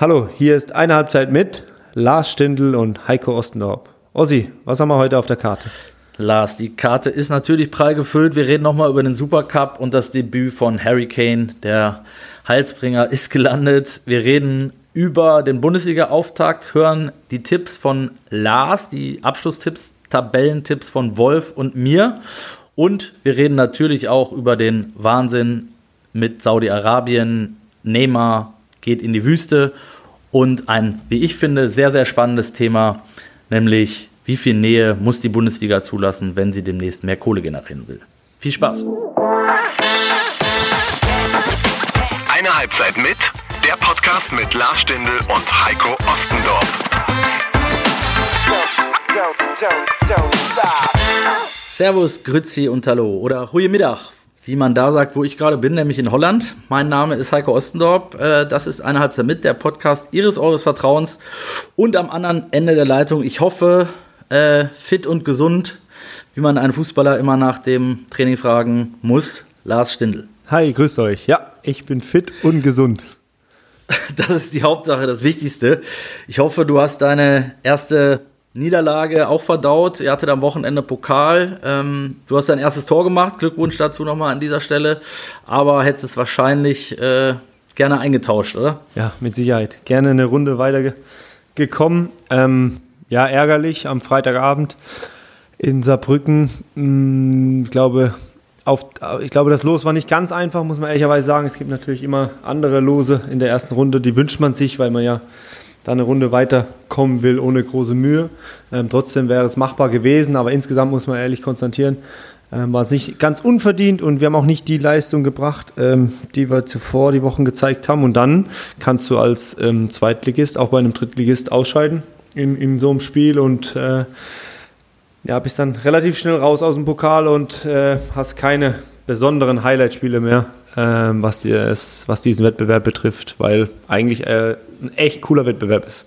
Hallo, hier ist eine Halbzeit mit Lars Stindl und Heiko Ostendorp. Ossi, was haben wir heute auf der Karte? Lars, die Karte ist natürlich prall gefüllt. Wir reden nochmal über den Supercup und das Debüt von Harry Kane. Der Heilsbringer ist gelandet. Wir reden über den Bundesliga-Auftakt, hören die Tipps von Lars, die Abschlusstipps, Tabellentipps von Wolf und mir. Und wir reden natürlich auch über den Wahnsinn mit Saudi-Arabien. Neymar geht in die Wüste und ein, wie ich finde, sehr, sehr spannendes Thema, nämlich wie viel Nähe muss die Bundesliga zulassen, wenn sie demnächst mehr Kohle generieren will. Viel Spaß! Eine Halbzeit mit, der Podcast mit Lars Stindl und Heiko Ostendorf. Servus, Grüezi und Hallo oder Goedemiddag, wie man da sagt, wo ich gerade bin, nämlich in Holland. Mein Name ist Heiko Ostendorp. Äh, das ist eine Halbzeit mit, der Podcast Ihres, Eures Vertrauens. Und am anderen Ende der Leitung, ich hoffe, äh, fit und gesund, wie man einen Fußballer immer nach dem Training fragen muss, Lars Stindl. Hi, grüßt euch. Ja, ich bin fit und gesund. Das ist die Hauptsache, das Wichtigste. Ich hoffe, du hast deine erste Niederlage auch verdaut. Ihr hattet am Wochenende Pokal. Ähm, du hast dein erstes Tor gemacht. Glückwunsch dazu nochmal an dieser Stelle. Aber hättest es wahrscheinlich äh, gerne eingetauscht, oder? Ja, mit Sicherheit. Gerne eine Runde weitergekommen. Ähm, ja, ärgerlich am Freitagabend in Saarbrücken. Hm, ich glaube, auf, ich glaube, das Los war nicht ganz einfach, muss man ehrlicherweise sagen. Es gibt natürlich immer andere Lose in der ersten Runde, die wünscht man sich, weil man ja da eine Runde weiterkommen will ohne große Mühe. Ähm, trotzdem wäre es machbar gewesen, aber insgesamt muss man ehrlich konstatieren, ähm, war es nicht ganz unverdient und wir haben auch nicht die Leistung gebracht, ähm, die wir zuvor die Wochen gezeigt haben. Und dann kannst du als ähm, Zweitligist auch bei einem Drittligist ausscheiden in, in so einem Spiel und äh, ja, bist dann relativ schnell raus aus dem Pokal und äh, hast keine besonderen Highlight-Spiele mehr, äh, was, die, was diesen Wettbewerb betrifft, weil eigentlich äh, ein echt cooler Wettbewerb ist.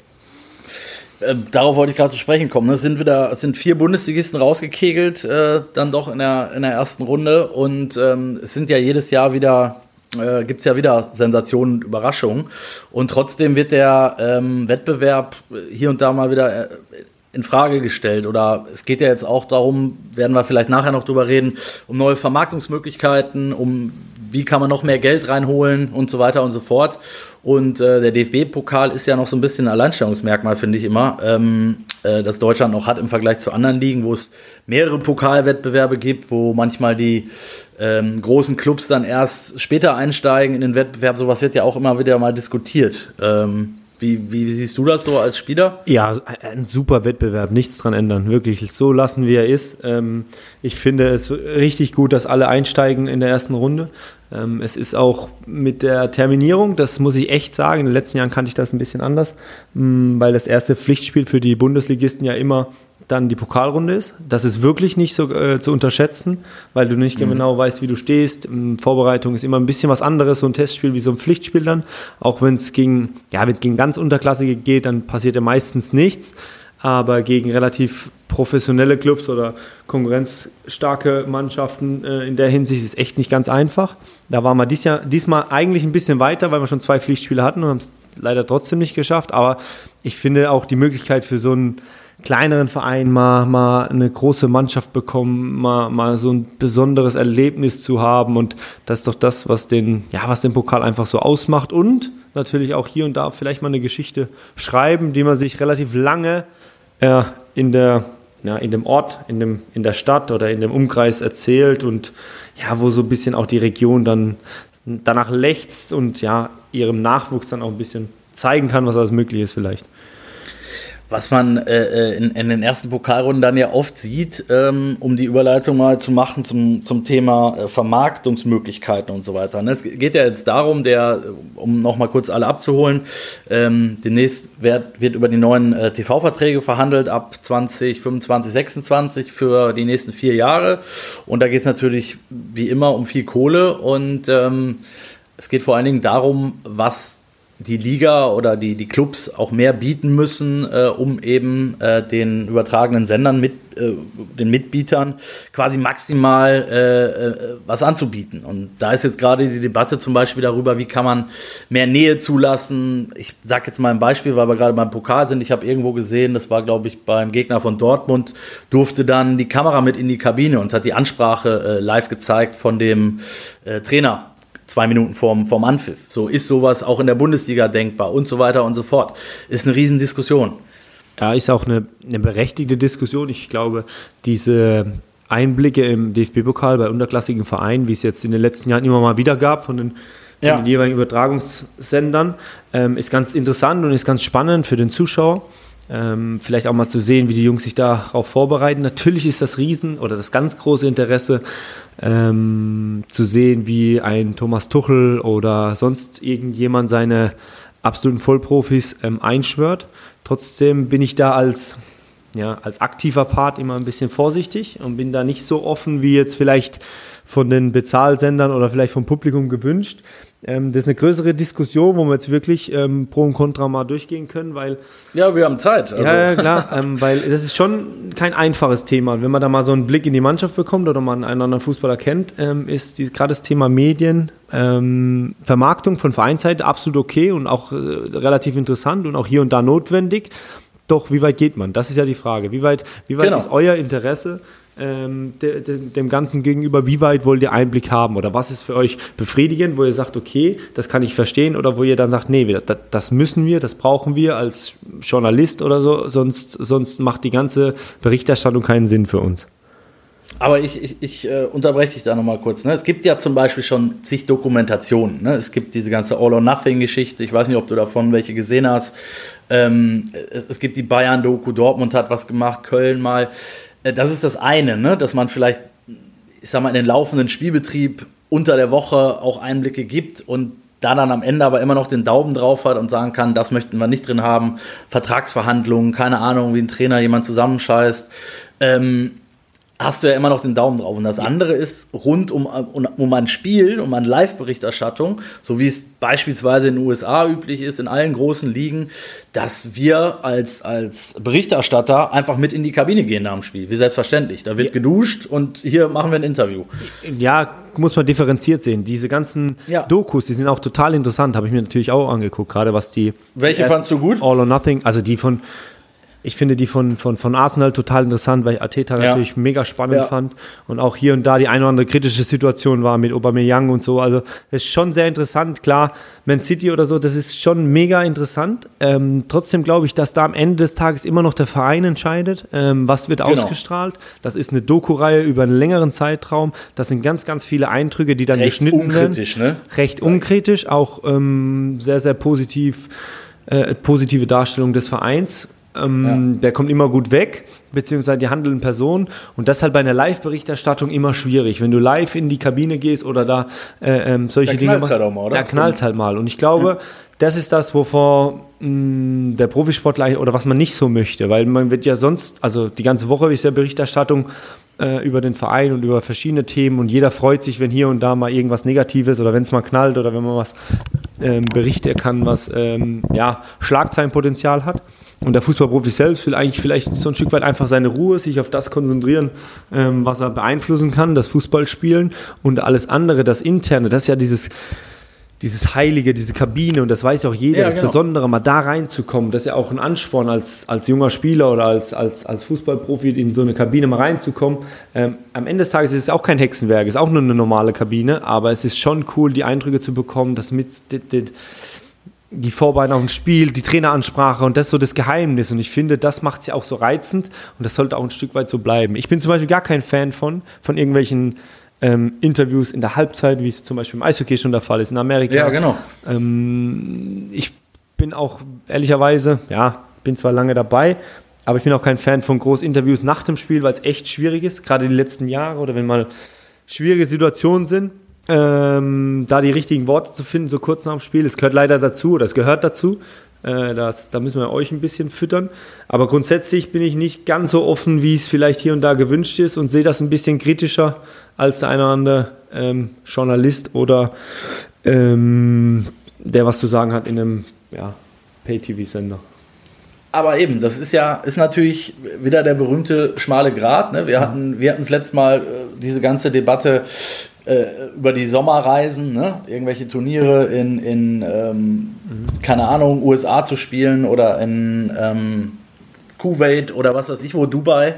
Äh, darauf wollte ich gerade zu sprechen kommen. Es sind wieder, sind vier Bundesligisten rausgekegelt, äh, dann doch in der, in der ersten Runde. Und ähm, es sind ja jedes Jahr wieder, äh, gibt es ja wieder Sensationen und Überraschungen. Und trotzdem wird der ähm, Wettbewerb hier und da mal wieder äh, in Frage gestellt. Oder es geht ja jetzt auch darum, werden wir vielleicht nachher noch drüber reden, um neue Vermarktungsmöglichkeiten, um wie kann man noch mehr Geld reinholen und so weiter und so fort. Und äh, der DFB-Pokal ist ja noch so ein bisschen ein Alleinstellungsmerkmal, finde ich immer, ähm, äh, das Deutschland noch hat im Vergleich zu anderen Ligen, wo es mehrere Pokalwettbewerbe gibt, wo manchmal die ähm, großen Clubs dann erst später einsteigen in den Wettbewerb. Sowas wird ja auch immer wieder mal diskutiert. Ähm, wie, wie, siehst du das so als Spieler? Ja, ein super Wettbewerb, nichts dran ändern, wirklich. So lassen, wie er ist. Ähm, ich finde es richtig gut, dass alle einsteigen in der ersten Runde. Ähm, es ist auch mit der Terminierung, das muss ich echt sagen, in den letzten Jahren kannte ich das ein bisschen anders, mm, weil das erste Pflichtspiel für die Bundesligisten ja immer dann die Pokalrunde ist. Das ist wirklich nicht so äh, zu unterschätzen, weil du nicht mhm. genau weißt, wie du stehst. Vorbereitung ist immer ein bisschen was anderes, so ein Testspiel wie so ein Pflichtspiel dann. Auch wenn es gegen, ja, wenn es gegen ganz Unterklassige geht, dann passiert ja meistens nichts. Aber gegen relativ professionelle Clubs oder konkurrenzstarke Mannschaften äh, in der Hinsicht ist es echt nicht ganz einfach. Da waren wir dies Jahr, diesmal eigentlich ein bisschen weiter, weil wir schon zwei Pflichtspiele hatten und haben es leider trotzdem nicht geschafft. Aber ich finde auch die Möglichkeit für so einen kleineren Verein mal, mal eine große Mannschaft bekommen, mal, mal so ein besonderes Erlebnis zu haben. Und das ist doch das, was den, ja, was den Pokal einfach so ausmacht. Und natürlich auch hier und da vielleicht mal eine Geschichte schreiben, die man sich relativ lange äh, in der ja, in dem Ort, in, dem, in der Stadt oder in dem Umkreis erzählt und ja, wo so ein bisschen auch die Region dann danach lechzt und ja, ihrem Nachwuchs dann auch ein bisschen zeigen kann, was alles möglich ist vielleicht was man äh, äh, in, in, den ersten Pokalrunden dann ja oft sieht, ähm, um die Überleitung mal zu machen zum, zum Thema äh, Vermarktungsmöglichkeiten und so weiter. Ne? Es geht ja jetzt darum, der, um nochmal kurz alle abzuholen, ähm, demnächst wird, wird über die neuen äh, TV-Verträge verhandelt ab 2025, 26 für die nächsten vier Jahre. Und da geht es natürlich wie immer um viel Kohle und ähm, es geht vor allen Dingen darum, was die Liga oder die, die Clubs auch mehr bieten müssen, äh, um eben äh, den übertragenen Sendern mit äh, den Mitbietern quasi maximal äh, äh, was anzubieten. Und da ist jetzt gerade die Debatte zum Beispiel darüber, wie kann man mehr Nähe zulassen. Ich sage jetzt mal ein Beispiel, weil wir gerade beim Pokal sind. Ich habe irgendwo gesehen, das war glaube ich beim Gegner von Dortmund, durfte dann die Kamera mit in die Kabine und hat die Ansprache äh, live gezeigt von dem Trainer zwei Minuten vorm, vorm Anpfiff. So ist sowas auch in der Bundesliga denkbar und so weiter und so fort. Ist eine Riesendiskussion. Ja, ist auch eine, eine berechtigte Diskussion. Ich glaube, diese Einblicke im DFB-Pokal bei unterklassigen Vereinen, wie es jetzt in den letzten Jahren immer mal wieder gab von den, ja. den jeweiligen Übertragungssendern, ähm, ist ganz interessant und ist ganz spannend für den Zuschauer. Ähm, vielleicht auch mal zu sehen, wie die Jungs sich darauf vorbereiten. Natürlich ist das Riesen oder das ganz große Interesse ähm, zu sehen, wie ein Thomas Tuchel oder sonst irgendjemand seine absoluten Vollprofis ähm, einschwört. Trotzdem bin ich da als, ja, als aktiver Part immer ein bisschen vorsichtig und bin da nicht so offen wie jetzt vielleicht von den Bezahlsendern oder vielleicht vom Publikum gewünscht. Ähm, das ist eine größere Diskussion, wo wir jetzt wirklich ähm, Pro und Contra mal durchgehen können, weil. Ja, wir haben Zeit. Also. Ja, ja, klar, ähm, weil das ist schon kein einfaches Thema. Und wenn man da mal so einen Blick in die Mannschaft bekommt oder man einen anderen Fußballer kennt, ähm, ist gerade das Thema Medien, ähm, Vermarktung von Vereinsseite absolut okay und auch äh, relativ interessant und auch hier und da notwendig. Doch wie weit geht man? Das ist ja die Frage. Wie weit, wie weit genau. ist euer Interesse? Ähm, de, de, dem Ganzen gegenüber, wie weit wollt ihr Einblick haben oder was ist für euch befriedigend, wo ihr sagt, okay, das kann ich verstehen oder wo ihr dann sagt, nee, das, das müssen wir, das brauchen wir als Journalist oder so, sonst, sonst macht die ganze Berichterstattung keinen Sinn für uns. Aber ich, ich, ich äh, unterbreche dich da nochmal kurz. Ne? Es gibt ja zum Beispiel schon zig Dokumentationen. Ne? Es gibt diese ganze All-or-Nothing-Geschichte. Ich weiß nicht, ob du davon welche gesehen hast. Ähm, es, es, gibt die Bayern-Doku, Dortmund hat was gemacht, Köln mal. Äh, das ist das eine, ne? dass man vielleicht, ich sag mal, in den laufenden Spielbetrieb unter der Woche auch Einblicke gibt und da dann am Ende aber immer noch den Daumen drauf hat und sagen kann, das möchten wir nicht drin haben, Vertragsverhandlungen, keine Ahnung, wie ein Trainer jemand zusammenscheißt. Ähm, hast du ja immer noch den Daumen drauf. Und das andere ist rund um, um, um ein Spiel, um eine Live-Berichterstattung, so wie es beispielsweise in den USA üblich ist, in allen großen Ligen, dass wir als, als Berichterstatter einfach mit in die Kabine gehen nach dem Spiel. Wie selbstverständlich. Da wird ja. geduscht und hier machen wir ein Interview. Ja, muss man differenziert sehen. Diese ganzen ja. Dokus, die sind auch total interessant, habe ich mir natürlich auch angeguckt, gerade was die. Welche fandst du gut? All or Nothing, also die von ich finde die von, von, von Arsenal total interessant, weil ich Ateta ja. natürlich mega spannend ja. fand und auch hier und da die eine oder andere kritische Situation war mit Aubameyang und so. Also das ist schon sehr interessant. Klar, Man City oder so, das ist schon mega interessant. Ähm, trotzdem glaube ich, dass da am Ende des Tages immer noch der Verein entscheidet, ähm, was wird genau. ausgestrahlt. Das ist eine Doku-Reihe über einen längeren Zeitraum. Das sind ganz, ganz viele Eindrücke, die dann Recht geschnitten werden. Recht unkritisch, ne? Recht unkritisch, auch ähm, sehr, sehr positiv, äh, positive Darstellung des Vereins ähm, ja. Der kommt immer gut weg, beziehungsweise die handelnden Personen. Und das ist halt bei einer Live-Berichterstattung immer schwierig. Wenn du live in die Kabine gehst oder da äh, ähm, solche da Dinge machst, halt mal, da knallt halt mal. Und ich glaube, das ist das, wovor mh, mm, der Profisportler oder was man nicht so möchte, weil man wird ja sonst, also die ganze Woche ist ja Berichterstattung äh, über den Verein und über verschiedene Themen und jeder freut sich, wenn hier und da mal irgendwas Negatives oder wenn es mal knallt oder wenn man was ähm, berichten kann, was ähm, ja, Schlagzeilenpotenzial hat. Und der Fußballprofi selbst will eigentlich vielleicht so ein Stück weit einfach seine Ruhe, sich auf das konzentrieren, ähm, was er beeinflussen kann, das Fußballspielen und alles andere, das Interne, das ist ja dieses, dieses Heilige, diese Kabine und das weiß ja auch jeder, ja, das genau. Besondere, mal da reinzukommen, das ist ja auch ein Ansporn als, als junger Spieler oder als, als, als Fußballprofi in so eine Kabine mal reinzukommen. Ähm, am Ende des Tages ist es auch kein Hexenwerk, es ist auch nur eine normale Kabine, aber es ist schon cool, die Eindrücke zu bekommen, das mit, die, die, die Vorbereitung auf ein Spiel, die Traineransprache und das ist so das Geheimnis. Und ich finde, das macht es ja auch so reizend und das sollte auch ein Stück weit so bleiben. Ich bin zum Beispiel gar kein Fan von, von irgendwelchen ähm, Interviews in der Halbzeit, wie es zum Beispiel im Eishockey schon der Fall ist, in Amerika. Ja, genau. Ähm, ich bin auch ehrlicherweise, ja, bin zwar lange dabei, aber ich bin auch kein Fan von Großinterviews nach dem Spiel, weil es echt schwierig ist, gerade die letzten Jahre oder wenn mal schwierige Situationen sind ähm, da die richtigen Worte zu finden, so kurz nach dem Spiel. Es gehört leider dazu, das gehört dazu. Äh, das, da müssen wir euch ein bisschen füttern. Aber grundsätzlich bin ich nicht ganz so offen, wie es vielleicht hier und da gewünscht ist und sehe das ein bisschen kritischer als der eine oder andere ähm, Journalist oder ähm, der was zu sagen hat in einem ja, Pay-TV-Sender. Aber eben, das ist ja, ist natürlich wieder der berühmte schmale Grat. Ne? Wir hatten, wir hatten das letzte Mal äh, diese ganze Debatte äh, über die Sommerreisen, ne? irgendwelche Turniere in, in ähm, mhm. keine Ahnung, USA zu spielen oder in ähm, Kuwait oder was weiß ich wo, Dubai.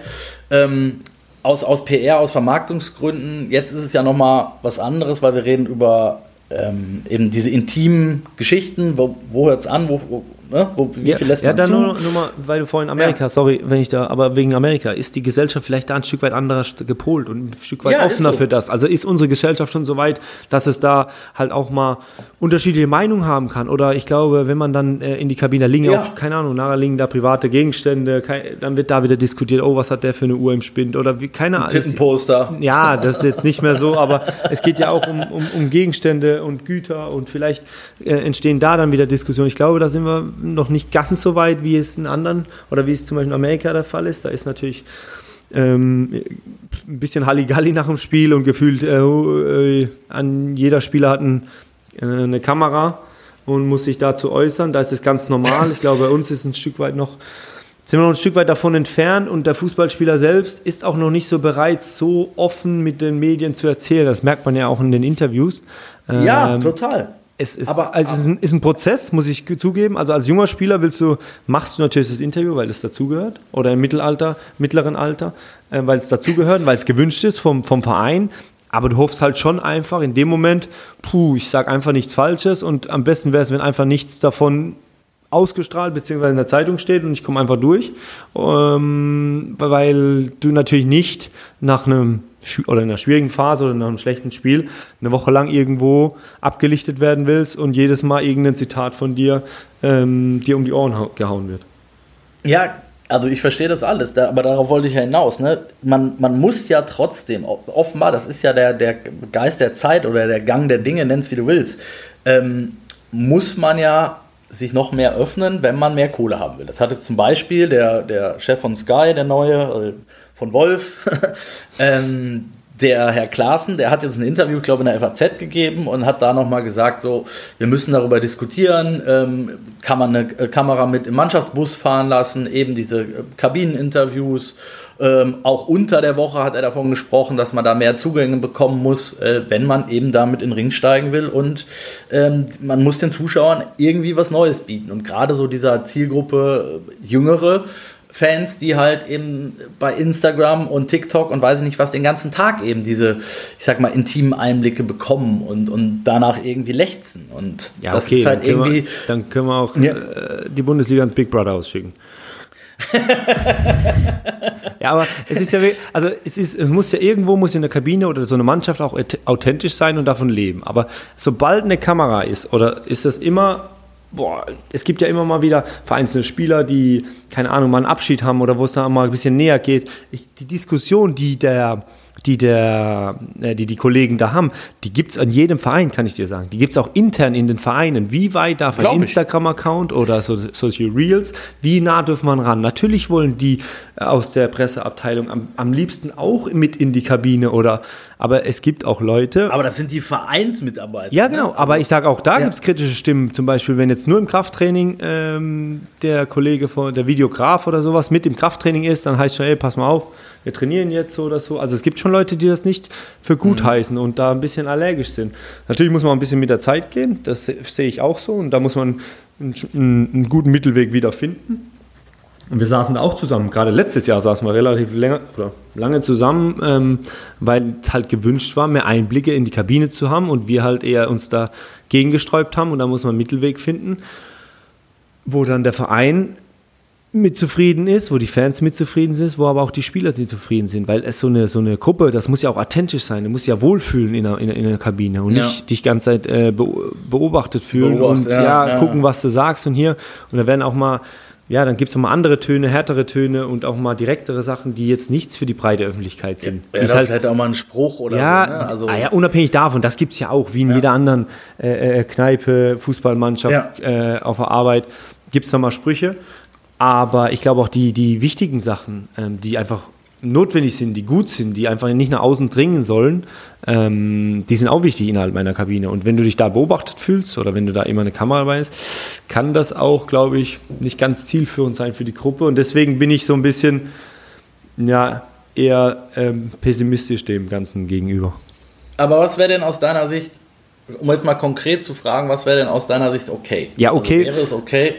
Ähm, aus, aus PR, aus Vermarktungsgründen. Jetzt ist es ja nochmal was anderes, weil wir reden über ähm, eben diese intimen Geschichten. Wo, wo hört es an? Wo, wo, Ne? Wo, wie ja, viel lässt ja, man dann zu? Nur, nur mal, weil du vorhin Amerika, ja. sorry, wenn ich da, aber wegen Amerika, ist die Gesellschaft vielleicht da ein Stück weit anders gepolt und ein Stück weit ja, offener so. für das? Also ist unsere Gesellschaft schon so weit, dass es da halt auch mal unterschiedliche Meinungen haben kann? Oder ich glaube, wenn man dann äh, in die Kabine, liegen ja auch, keine Ahnung, nachher liegen da private Gegenstände, kein, dann wird da wieder diskutiert, oh, was hat der für eine Uhr im Spind? Oder wie, keine Ahnung. Tittenposter. Ja, das ist jetzt nicht mehr so, aber es geht ja auch um, um, um Gegenstände und Güter und vielleicht äh, entstehen da dann wieder Diskussionen. Ich glaube, da sind wir noch nicht ganz so weit, wie es in anderen oder wie es zum Beispiel in Amerika der Fall ist. Da ist natürlich ähm, ein bisschen Halligalli nach dem Spiel und gefühlt äh, äh, an jeder Spieler hat ein, eine Kamera und muss sich dazu äußern. Da ist es ganz normal. Ich glaube, bei uns ist ein Stück weit noch sind wir noch ein Stück weit davon entfernt und der Fußballspieler selbst ist auch noch nicht so bereit, so offen mit den Medien zu erzählen. Das merkt man ja auch in den Interviews. Ja, ähm, total. Es ist, aber, also es ist ein, ist ein, Prozess, muss ich zugeben. Also als junger Spieler willst du, machst du natürlich das Interview, weil es dazugehört. Oder im Mittelalter, mittleren Alter, äh, weil es dazugehört, weil es gewünscht ist vom, vom Verein. Aber du hoffst halt schon einfach in dem Moment, puh, ich sage einfach nichts Falsches und am besten wäre es, wenn einfach nichts davon ausgestrahlt bzw. in der Zeitung steht und ich komme einfach durch, ähm, weil du natürlich nicht nach einem oder in einer schwierigen Phase oder in einem schlechten Spiel eine Woche lang irgendwo abgelichtet werden willst und jedes Mal irgendein Zitat von dir ähm, dir um die Ohren gehauen wird. Ja, also ich verstehe das alles, aber darauf wollte ich ja hinaus. Ne? Man, man muss ja trotzdem, offenbar, das ist ja der, der Geist der Zeit oder der Gang der Dinge, nenn's wie du willst, ähm, muss man ja sich noch mehr öffnen, wenn man mehr Kohle haben will. Das hat jetzt zum Beispiel der, der Chef von Sky, der neue, äh, von Wolf, ähm, der Herr Klaassen, der hat jetzt ein Interview, glaube ich, in der FAZ gegeben und hat da nochmal gesagt, so, wir müssen darüber diskutieren, ähm, kann man eine äh, Kamera mit im Mannschaftsbus fahren lassen, eben diese äh, Kabineninterviews. Ähm, auch unter der Woche hat er davon gesprochen, dass man da mehr Zugänge bekommen muss, äh, wenn man eben damit in den Ring steigen will. Und ähm, man muss den Zuschauern irgendwie was Neues bieten. Und gerade so dieser Zielgruppe äh, Jüngere, Fans, die halt eben bei Instagram und TikTok und weiß ich nicht was den ganzen Tag eben diese, ich sag mal, intimen Einblicke bekommen und, und danach irgendwie lechzen. Und ja, das okay, ist halt dann irgendwie. Wir, dann können wir auch ja. äh, die Bundesliga ins Big Brother ausschicken. ja, aber es ist ja, also es ist, es muss ja irgendwo muss in der Kabine oder so eine Mannschaft auch authentisch sein und davon leben. Aber sobald eine Kamera ist, oder ist das immer boah, es gibt ja immer mal wieder vereinzelte Spieler, die, keine Ahnung, mal einen Abschied haben oder wo es da mal ein bisschen näher geht. Ich, die Diskussion, die der, die der, äh, die die Kollegen da haben, die gibt es an jedem Verein, kann ich dir sagen. Die gibt es auch intern in den Vereinen. Wie weit darf ein Instagram-Account oder so, solche Reels, wie nah dürfen man ran? Natürlich wollen die äh, aus der Presseabteilung am, am liebsten auch mit in die Kabine oder aber es gibt auch Leute. Aber das sind die Vereinsmitarbeiter. Ja, genau. Ne? Aber ich sage auch, da ja. gibt es kritische Stimmen. Zum Beispiel, wenn jetzt nur im Krafttraining ähm, der Kollege von der Videograf oder sowas mit im Krafttraining ist, dann heißt schon, ey, pass mal auf, wir trainieren jetzt so oder so. Also es gibt schon Leute, die das nicht für gut mhm. heißen und da ein bisschen allergisch sind. Natürlich muss man ein bisschen mit der Zeit gehen, das sehe ich auch so. Und da muss man einen, einen guten Mittelweg wieder finden. Und wir saßen auch zusammen, gerade letztes Jahr saßen wir relativ länger, lange zusammen, ähm, weil es halt gewünscht war, mehr Einblicke in die Kabine zu haben und wir halt eher uns da gegengesträubt haben und da muss man einen Mittelweg finden, wo dann der Verein mit zufrieden ist, wo die Fans mit zufrieden sind, wo aber auch die Spieler mit zufrieden sind, weil es so eine, so eine Gruppe, das muss ja auch authentisch sein, du musst ja wohlfühlen in der, in der, in der Kabine und ja. nicht dich ganze Zeit äh, beobachtet fühlen Beobacht, und ja, ja, gucken, was du sagst und hier. Und da werden auch mal ja, dann gibt es mal andere Töne, härtere Töne und auch mal direktere Sachen, die jetzt nichts für die breite Öffentlichkeit sind. Ja, ist halt vielleicht auch mal ein Spruch oder ja, so. Ne? Also ah, ja, unabhängig davon, das gibt es ja auch, wie in ja. jeder anderen äh, äh, Kneipe, Fußballmannschaft ja. äh, auf der Arbeit, gibt es da mal Sprüche. Aber ich glaube auch die, die wichtigen Sachen, ähm, die einfach notwendig sind, die gut sind, die einfach nicht nach außen dringen sollen, ähm, die sind auch wichtig innerhalb meiner Kabine. Und wenn du dich da beobachtet fühlst oder wenn du da immer eine Kamera dabei hast, kann das auch, glaube ich, nicht ganz zielführend sein für die Gruppe. Und deswegen bin ich so ein bisschen, ja, eher ähm, pessimistisch dem Ganzen gegenüber. Aber was wäre denn aus deiner Sicht, um jetzt mal konkret zu fragen, was wäre denn aus deiner Sicht okay? Ja, okay. Also wäre es okay?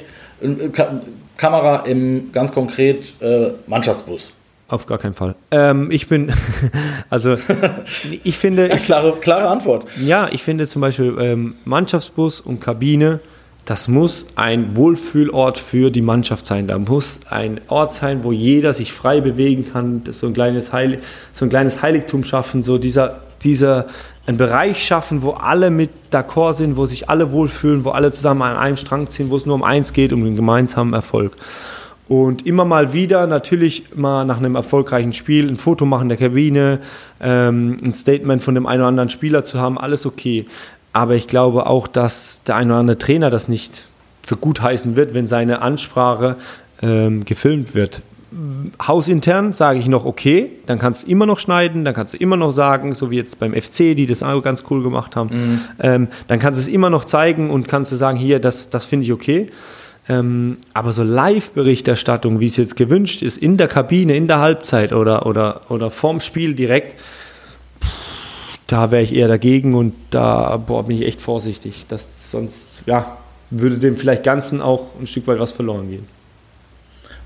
Ka Kamera im ganz konkret äh, Mannschaftsbus. Auf gar keinen Fall. Ähm, ich bin, also ich finde. Ja, klare, klare Antwort. Ja, ich finde zum Beispiel ähm, Mannschaftsbus und Kabine, das muss ein Wohlfühlort für die Mannschaft sein. Da muss ein Ort sein, wo jeder sich frei bewegen kann, so ein kleines, Heil, so ein kleines Heiligtum schaffen, so dieser, dieser einen Bereich schaffen, wo alle mit d'accord sind, wo sich alle wohlfühlen, wo alle zusammen an einem Strang ziehen, wo es nur um eins geht, um den gemeinsamen Erfolg. Und immer mal wieder natürlich mal nach einem erfolgreichen Spiel ein Foto machen in der Kabine, ähm, ein Statement von dem einen oder anderen Spieler zu haben, alles okay. Aber ich glaube auch, dass der ein oder andere Trainer das nicht für gut heißen wird, wenn seine Ansprache ähm, gefilmt wird. Hausintern sage ich noch okay, dann kannst du immer noch schneiden, dann kannst du immer noch sagen, so wie jetzt beim FC, die das auch ganz cool gemacht haben, mhm. ähm, dann kannst du es immer noch zeigen und kannst du sagen, hier, das, das finde ich okay. Ähm, aber so Live-Berichterstattung, wie es jetzt gewünscht ist, in der Kabine, in der Halbzeit oder, oder, oder vorm Spiel direkt, da wäre ich eher dagegen und da boah, bin ich echt vorsichtig. Das sonst, ja, würde dem vielleicht Ganzen auch ein Stück weit was verloren gehen.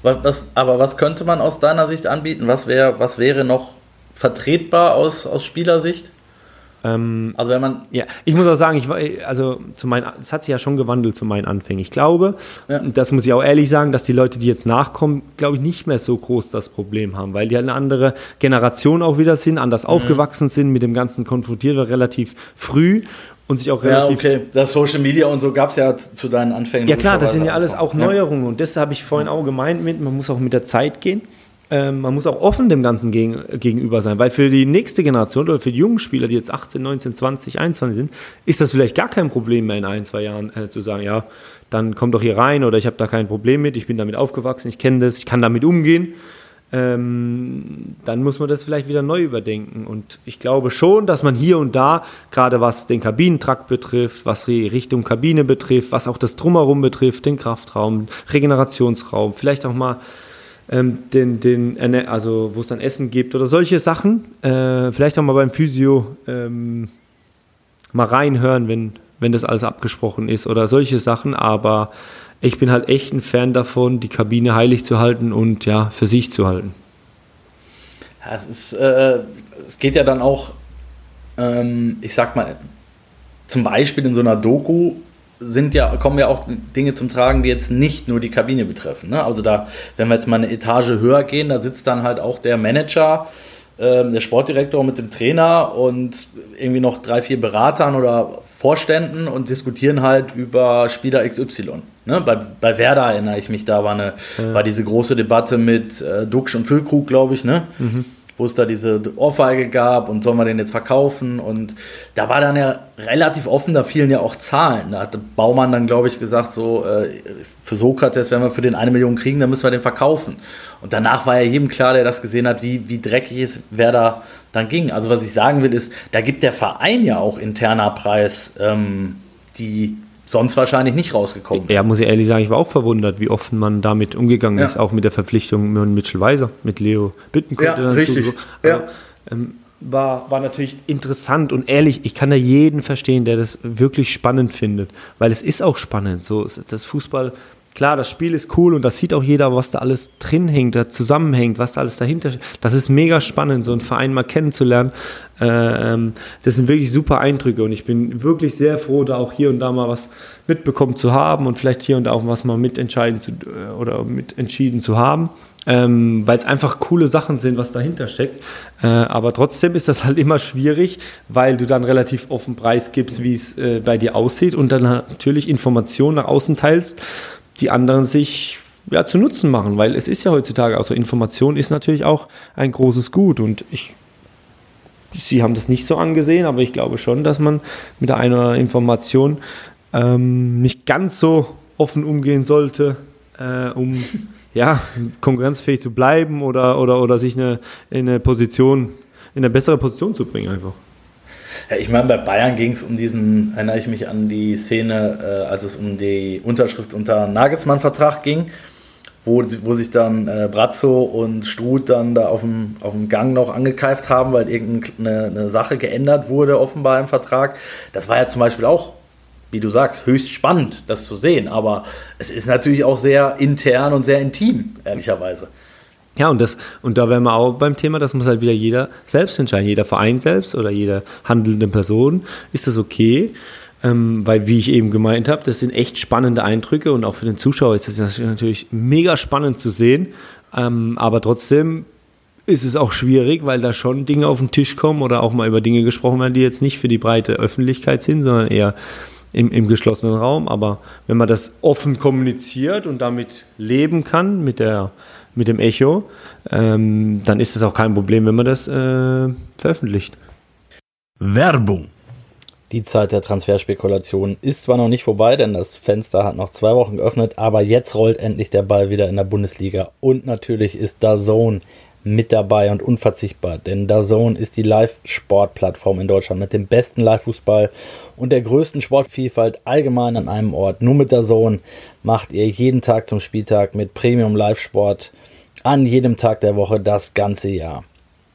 Was, was, aber was könnte man aus deiner Sicht anbieten? Was, wär, was wäre noch vertretbar aus, aus Spielersicht? Ähm, also wenn man. Ja, ich muss auch sagen, ich war, also zu meinen, es hat sich ja schon gewandelt zu meinen Anfängen. Ich glaube, ja. das muss ich auch ehrlich sagen, dass die Leute, die jetzt nachkommen, glaube ich, nicht mehr so groß das Problem haben, weil die halt eine andere Generation auch wieder sind, anders mhm. aufgewachsen sind, mit dem Ganzen konfrontiert war relativ früh und sich auch relativ. Ja, okay. Das Social Media und so gab es ja zu deinen Anfängen. Ja, klar, das sind ja alles auch Neuerungen und das habe ich vorhin auch gemeint mit, man muss auch mit der Zeit gehen. Ähm, man muss auch offen dem Ganzen gegen, gegenüber sein, weil für die nächste Generation oder für die jungen Spieler, die jetzt 18, 19, 20, 21 sind, ist das vielleicht gar kein Problem mehr in ein, zwei Jahren äh, zu sagen, ja, dann komm doch hier rein oder ich habe da kein Problem mit, ich bin damit aufgewachsen, ich kenne das, ich kann damit umgehen. Ähm, dann muss man das vielleicht wieder neu überdenken. Und ich glaube schon, dass man hier und da, gerade was den Kabinentrakt betrifft, was die Richtung Kabine betrifft, was auch das Drumherum betrifft, den Kraftraum, Regenerationsraum, vielleicht auch mal ähm, den, den, also wo es dann Essen gibt oder solche Sachen. Äh, vielleicht auch mal beim Physio ähm, mal reinhören, wenn, wenn das alles abgesprochen ist oder solche Sachen. Aber ich bin halt echt ein Fan davon, die Kabine heilig zu halten und ja, für sich zu halten. Ja, es, ist, äh, es geht ja dann auch, ähm, ich sag mal, zum Beispiel in so einer Doku sind ja, kommen ja auch Dinge zum Tragen, die jetzt nicht nur die Kabine betreffen. Ne? Also da, wenn wir jetzt mal eine Etage höher gehen, da sitzt dann halt auch der Manager, äh, der Sportdirektor mit dem Trainer und irgendwie noch drei, vier Beratern oder Vorständen und diskutieren halt über Spieler XY. Ne? Bei, bei Werder erinnere ich mich, da war, eine, ja. war diese große Debatte mit äh, Duxch und Füllkrug, glaube ich. Ne? Mhm wo es da diese Ohrfeige gab und soll man den jetzt verkaufen? Und da war dann ja relativ offen, da fielen ja auch Zahlen. Da hat Baumann dann, glaube ich, gesagt, so äh, für Sokrates, wenn wir für den eine Million kriegen, dann müssen wir den verkaufen. Und danach war ja jedem klar, der das gesehen hat, wie, wie dreckig es wer da dann ging. Also was ich sagen will, ist, da gibt der Verein ja auch interner Preis, ähm, die sonst wahrscheinlich nicht rausgekommen. Ja, muss ich ehrlich sagen, ich war auch verwundert, wie offen man damit umgegangen ja. ist, auch mit der Verpflichtung mit Mitchell Weiser, mit Leo Bittenkurt. Ja, richtig. So. Ja. Ähm, war, war natürlich interessant und ehrlich, ich kann da jeden verstehen, der das wirklich spannend findet, weil es ist auch spannend. So, das Fußball Klar, das Spiel ist cool und das sieht auch jeder, was da alles drin hängt, da zusammenhängt, was da alles dahinter. Das ist mega spannend, so einen Verein mal kennenzulernen. Ähm, das sind wirklich super Eindrücke und ich bin wirklich sehr froh, da auch hier und da mal was mitbekommen zu haben und vielleicht hier und da auch was mal mitentscheiden zu, äh, oder mitentschieden zu haben. Ähm, weil es einfach coole Sachen sind, was dahinter steckt. Äh, aber trotzdem ist das halt immer schwierig, weil du dann relativ offen Preis gibst, wie es äh, bei dir aussieht und dann natürlich Informationen nach außen teilst die anderen sich ja, zu Nutzen machen, weil es ist ja heutzutage auch so, Information ist natürlich auch ein großes Gut und ich, Sie haben das nicht so angesehen, aber ich glaube schon, dass man mit einer Information ähm, nicht ganz so offen umgehen sollte, äh, um ja, konkurrenzfähig zu bleiben oder, oder, oder sich eine, in eine Position, in eine bessere Position zu bringen einfach. Ja, ich meine, bei Bayern ging es um diesen, erinnere ich mich an die Szene, äh, als es um die Unterschrift unter Nagelsmann-Vertrag ging, wo, wo sich dann äh, Brazzo und Struth dann da auf dem, auf dem Gang noch angekeift haben, weil irgendeine Sache geändert wurde, offenbar im Vertrag. Das war ja zum Beispiel auch wie du sagst, höchst spannend, das zu sehen. Aber es ist natürlich auch sehr intern und sehr intim, ehrlicherweise. Ja, und, das, und da wären wir auch beim Thema, das muss halt wieder jeder selbst entscheiden, jeder Verein selbst oder jede handelnde Person. Ist das okay? Ähm, weil, wie ich eben gemeint habe, das sind echt spannende Eindrücke und auch für den Zuschauer ist das natürlich mega spannend zu sehen. Ähm, aber trotzdem ist es auch schwierig, weil da schon Dinge auf den Tisch kommen oder auch mal über Dinge gesprochen werden, die jetzt nicht für die breite Öffentlichkeit sind, sondern eher im, im geschlossenen Raum. Aber wenn man das offen kommuniziert und damit leben kann, mit, der, mit dem Echo, ähm, dann ist es auch kein Problem, wenn man das äh, veröffentlicht. Werbung. Die Zeit der Transferspekulation ist zwar noch nicht vorbei, denn das Fenster hat noch zwei Wochen geöffnet, aber jetzt rollt endlich der Ball wieder in der Bundesliga. Und natürlich ist da Zone mit dabei und unverzichtbar, denn DAZN ist die Live-Sport-Plattform in Deutschland mit dem besten Live-Fußball und der größten Sportvielfalt allgemein an einem Ort. Nur mit DAZN macht ihr jeden Tag zum Spieltag mit Premium Live-Sport an jedem Tag der Woche das ganze Jahr.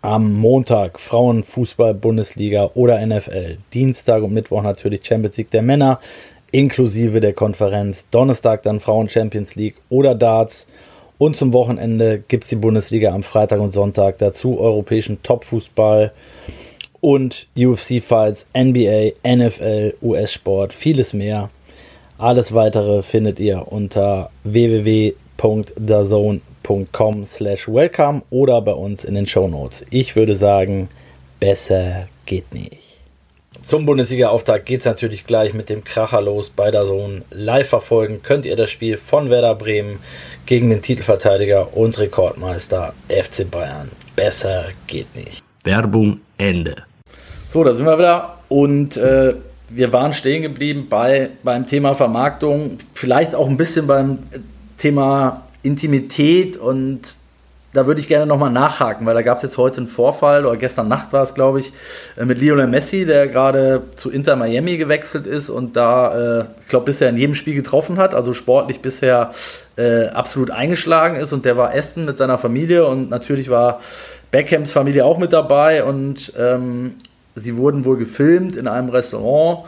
Am Montag Frauenfußball Bundesliga oder NFL, Dienstag und Mittwoch natürlich Champions League der Männer inklusive der Konferenz, Donnerstag dann Frauen Champions League oder Darts und zum Wochenende gibt es die Bundesliga am Freitag und Sonntag. Dazu europäischen Topfußball und UFC-Fights, NBA, NFL, US-Sport, vieles mehr. Alles weitere findet ihr unter www.dazone.com slash welcome oder bei uns in den Show Notes. Ich würde sagen, besser geht nicht. Zum Bundesliga-Auftakt geht es natürlich gleich mit dem Kracher los bei der Zone. Live verfolgen könnt ihr das Spiel von Werder Bremen gegen den Titelverteidiger und Rekordmeister FC Bayern. Besser geht nicht. Werbung Ende. So, da sind wir wieder und äh, wir waren stehen geblieben bei, beim Thema Vermarktung, vielleicht auch ein bisschen beim Thema Intimität und da würde ich gerne nochmal nachhaken, weil da gab es jetzt heute einen Vorfall, oder gestern Nacht war es, glaube ich, äh, mit Lionel Messi, der gerade zu Inter Miami gewechselt ist und da, äh, ich glaube, bisher in jedem Spiel getroffen hat, also sportlich bisher äh, absolut eingeschlagen ist. Und der war Essen mit seiner Familie und natürlich war Beckhams Familie auch mit dabei. Und ähm, sie wurden wohl gefilmt in einem Restaurant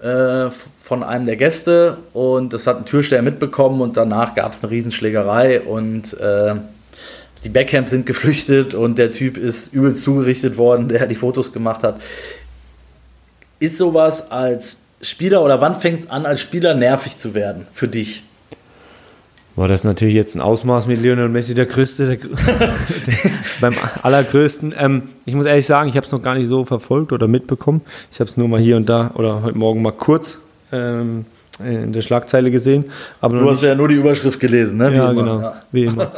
äh, von einem der Gäste und das hat ein Türsteher mitbekommen und danach gab es eine Riesenschlägerei und äh, die Beckhams sind geflüchtet und der Typ ist übelst zugerichtet worden, der die Fotos gemacht hat. Ist sowas als Spieler oder wann fängt es an, als Spieler nervig zu werden für dich? War das natürlich jetzt ein Ausmaß mit Lionel Messi, der größte, der, beim allergrößten. Ähm, ich muss ehrlich sagen, ich habe es noch gar nicht so verfolgt oder mitbekommen. Ich habe es nur mal hier und da oder heute Morgen mal kurz ähm, in der Schlagzeile gesehen. Aber du hast ja nur die Überschrift gelesen, ne? Wie ja, immer. genau. Ja. Wie immer.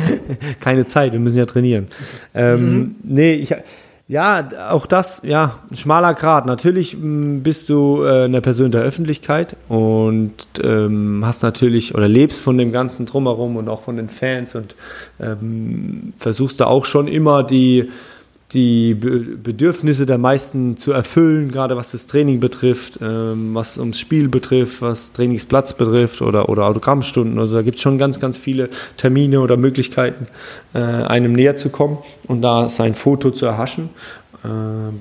Keine Zeit, wir müssen ja trainieren. Ähm, mhm. Nee, ich, ja, auch das, ja, ein schmaler Grad. Natürlich hm, bist du äh, eine Person der Öffentlichkeit und ähm, hast natürlich oder lebst von dem ganzen Drumherum und auch von den Fans und ähm, versuchst da auch schon immer die die Bedürfnisse der meisten zu erfüllen, gerade was das Training betrifft, ähm, was ums Spiel betrifft, was Trainingsplatz betrifft oder, oder Autogrammstunden. Also da gibt es schon ganz, ganz viele Termine oder Möglichkeiten, äh, einem näher zu kommen und da sein Foto zu erhaschen. Äh,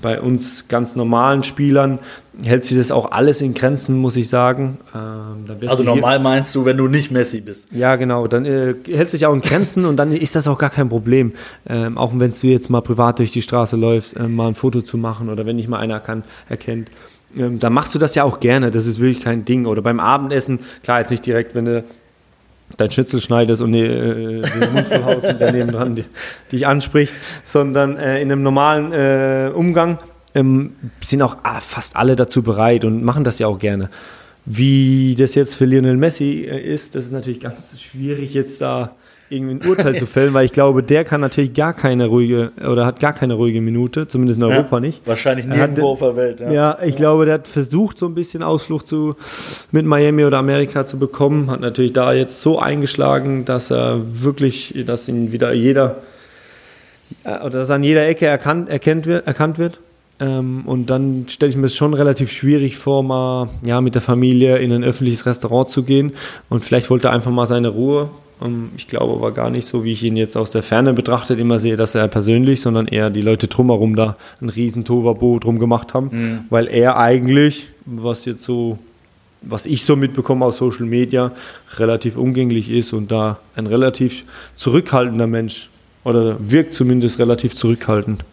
bei uns ganz normalen Spielern hält sich das auch alles in Grenzen, muss ich sagen. Ähm, also normal meinst du, wenn du nicht Messi bist? Ja, genau. Dann äh, hält sich auch in Grenzen und dann ist das auch gar kein Problem. Ähm, auch wenn du jetzt mal privat durch die Straße läufst, äh, mal ein Foto zu machen oder wenn dich mal einer kann, erkennt. Ähm, dann machst du das ja auch gerne. Das ist wirklich kein Ding. Oder beim Abendessen, klar, jetzt nicht direkt, wenn du dein Schnitzel schneidest und äh, den Mund voll haust und daneben dran die, dich anspricht, sondern äh, in einem normalen äh, Umgang ähm, sind auch ah, fast alle dazu bereit und machen das ja auch gerne. Wie das jetzt für Lionel Messi äh, ist, das ist natürlich ganz schwierig jetzt da irgendwie ein Urteil zu fällen, weil ich glaube, der kann natürlich gar keine ruhige oder hat gar keine ruhige Minute, zumindest in Europa ja, nicht. Wahrscheinlich nirgendwo hat, auf der Welt. Ja. ja, ich ja. glaube, der hat versucht, so ein bisschen Ausflucht zu, mit Miami oder Amerika zu bekommen, hat natürlich da jetzt so eingeschlagen, dass er wirklich, dass ihn wieder jeder, äh, oder dass an jeder Ecke erkannt, erkennt wird, erkannt wird. Ähm, und dann stelle ich mir es schon relativ schwierig vor, mal ja, mit der Familie in ein öffentliches Restaurant zu gehen. Und vielleicht wollte er einfach mal seine Ruhe. Ähm, ich glaube aber gar nicht so, wie ich ihn jetzt aus der Ferne betrachtet immer sehe, dass er persönlich, sondern eher die Leute drumherum da ein riesen Tovabo drum gemacht haben. Mhm. Weil er eigentlich, was jetzt so was ich so mitbekomme aus Social Media, relativ umgänglich ist und da ein relativ zurückhaltender Mensch oder wirkt zumindest relativ zurückhaltend.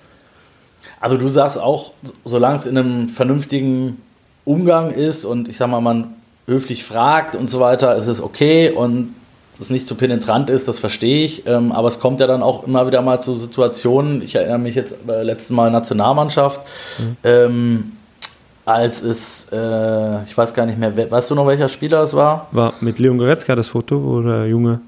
Also du sagst auch, solange es in einem vernünftigen Umgang ist und ich sag mal, man höflich fragt und so weiter, ist es okay und es nicht zu so penetrant ist, das verstehe ich. Ähm, aber es kommt ja dann auch immer wieder mal zu Situationen, ich erinnere mich jetzt äh, letztes Mal Nationalmannschaft, mhm. ähm, als es, äh, ich weiß gar nicht mehr, weißt du noch, welcher Spieler es war? War mit Leon Goretzka das Foto, wo der Junge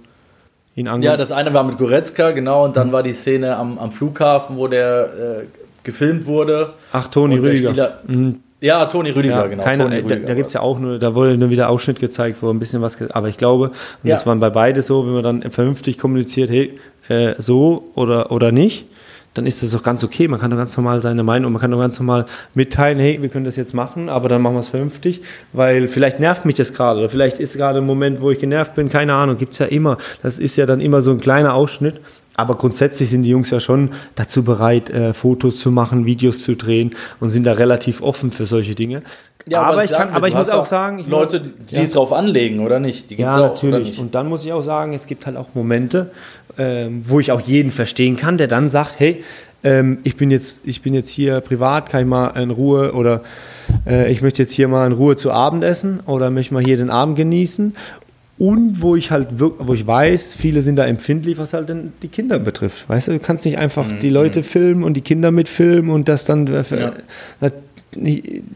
ihn ange... Ja, das eine war mit Goretzka, genau, und dann mhm. war die Szene am, am Flughafen, wo der äh, gefilmt wurde. Ach, Toni Rüdiger. Spieler, mhm. Ja, Toni Rüdiger, ja, genau. Keine, Rüdiger da, da gibt es ja auch nur, da wurde nur wieder Ausschnitt gezeigt, wo ein bisschen was, aber ich glaube, und ja. das waren bei beide so, wenn man dann vernünftig kommuniziert, hey, äh, so oder, oder nicht, dann ist das auch ganz okay. Man kann doch ganz normal seine Meinung und man kann doch ganz normal mitteilen, hey, wir können das jetzt machen, aber dann machen wir es vernünftig, weil vielleicht nervt mich das gerade oder vielleicht ist gerade ein Moment, wo ich genervt bin, keine Ahnung, gibt es ja immer. Das ist ja dann immer so ein kleiner Ausschnitt. Aber grundsätzlich sind die Jungs ja schon dazu bereit, äh, Fotos zu machen, Videos zu drehen und sind da relativ offen für solche Dinge. Ja, aber, ich, kann, aber ich muss auch sagen, Leute, die ja. es drauf anlegen, oder nicht? ja, auch, natürlich. Und dann muss ich auch sagen, es gibt halt auch Momente, ähm, wo ich auch jeden verstehen kann, der dann sagt, hey, ähm, ich, bin jetzt, ich bin jetzt hier privat, kann ich mal in Ruhe oder äh, ich möchte jetzt hier mal in Ruhe zu Abend essen oder möchte mal hier den Abend genießen. Und wo ich halt wo ich weiß, viele sind da empfindlich, was halt denn die Kinder betrifft. Weißt du, du kannst nicht einfach mhm. die Leute filmen und die Kinder mitfilmen und das dann. Äh, ja.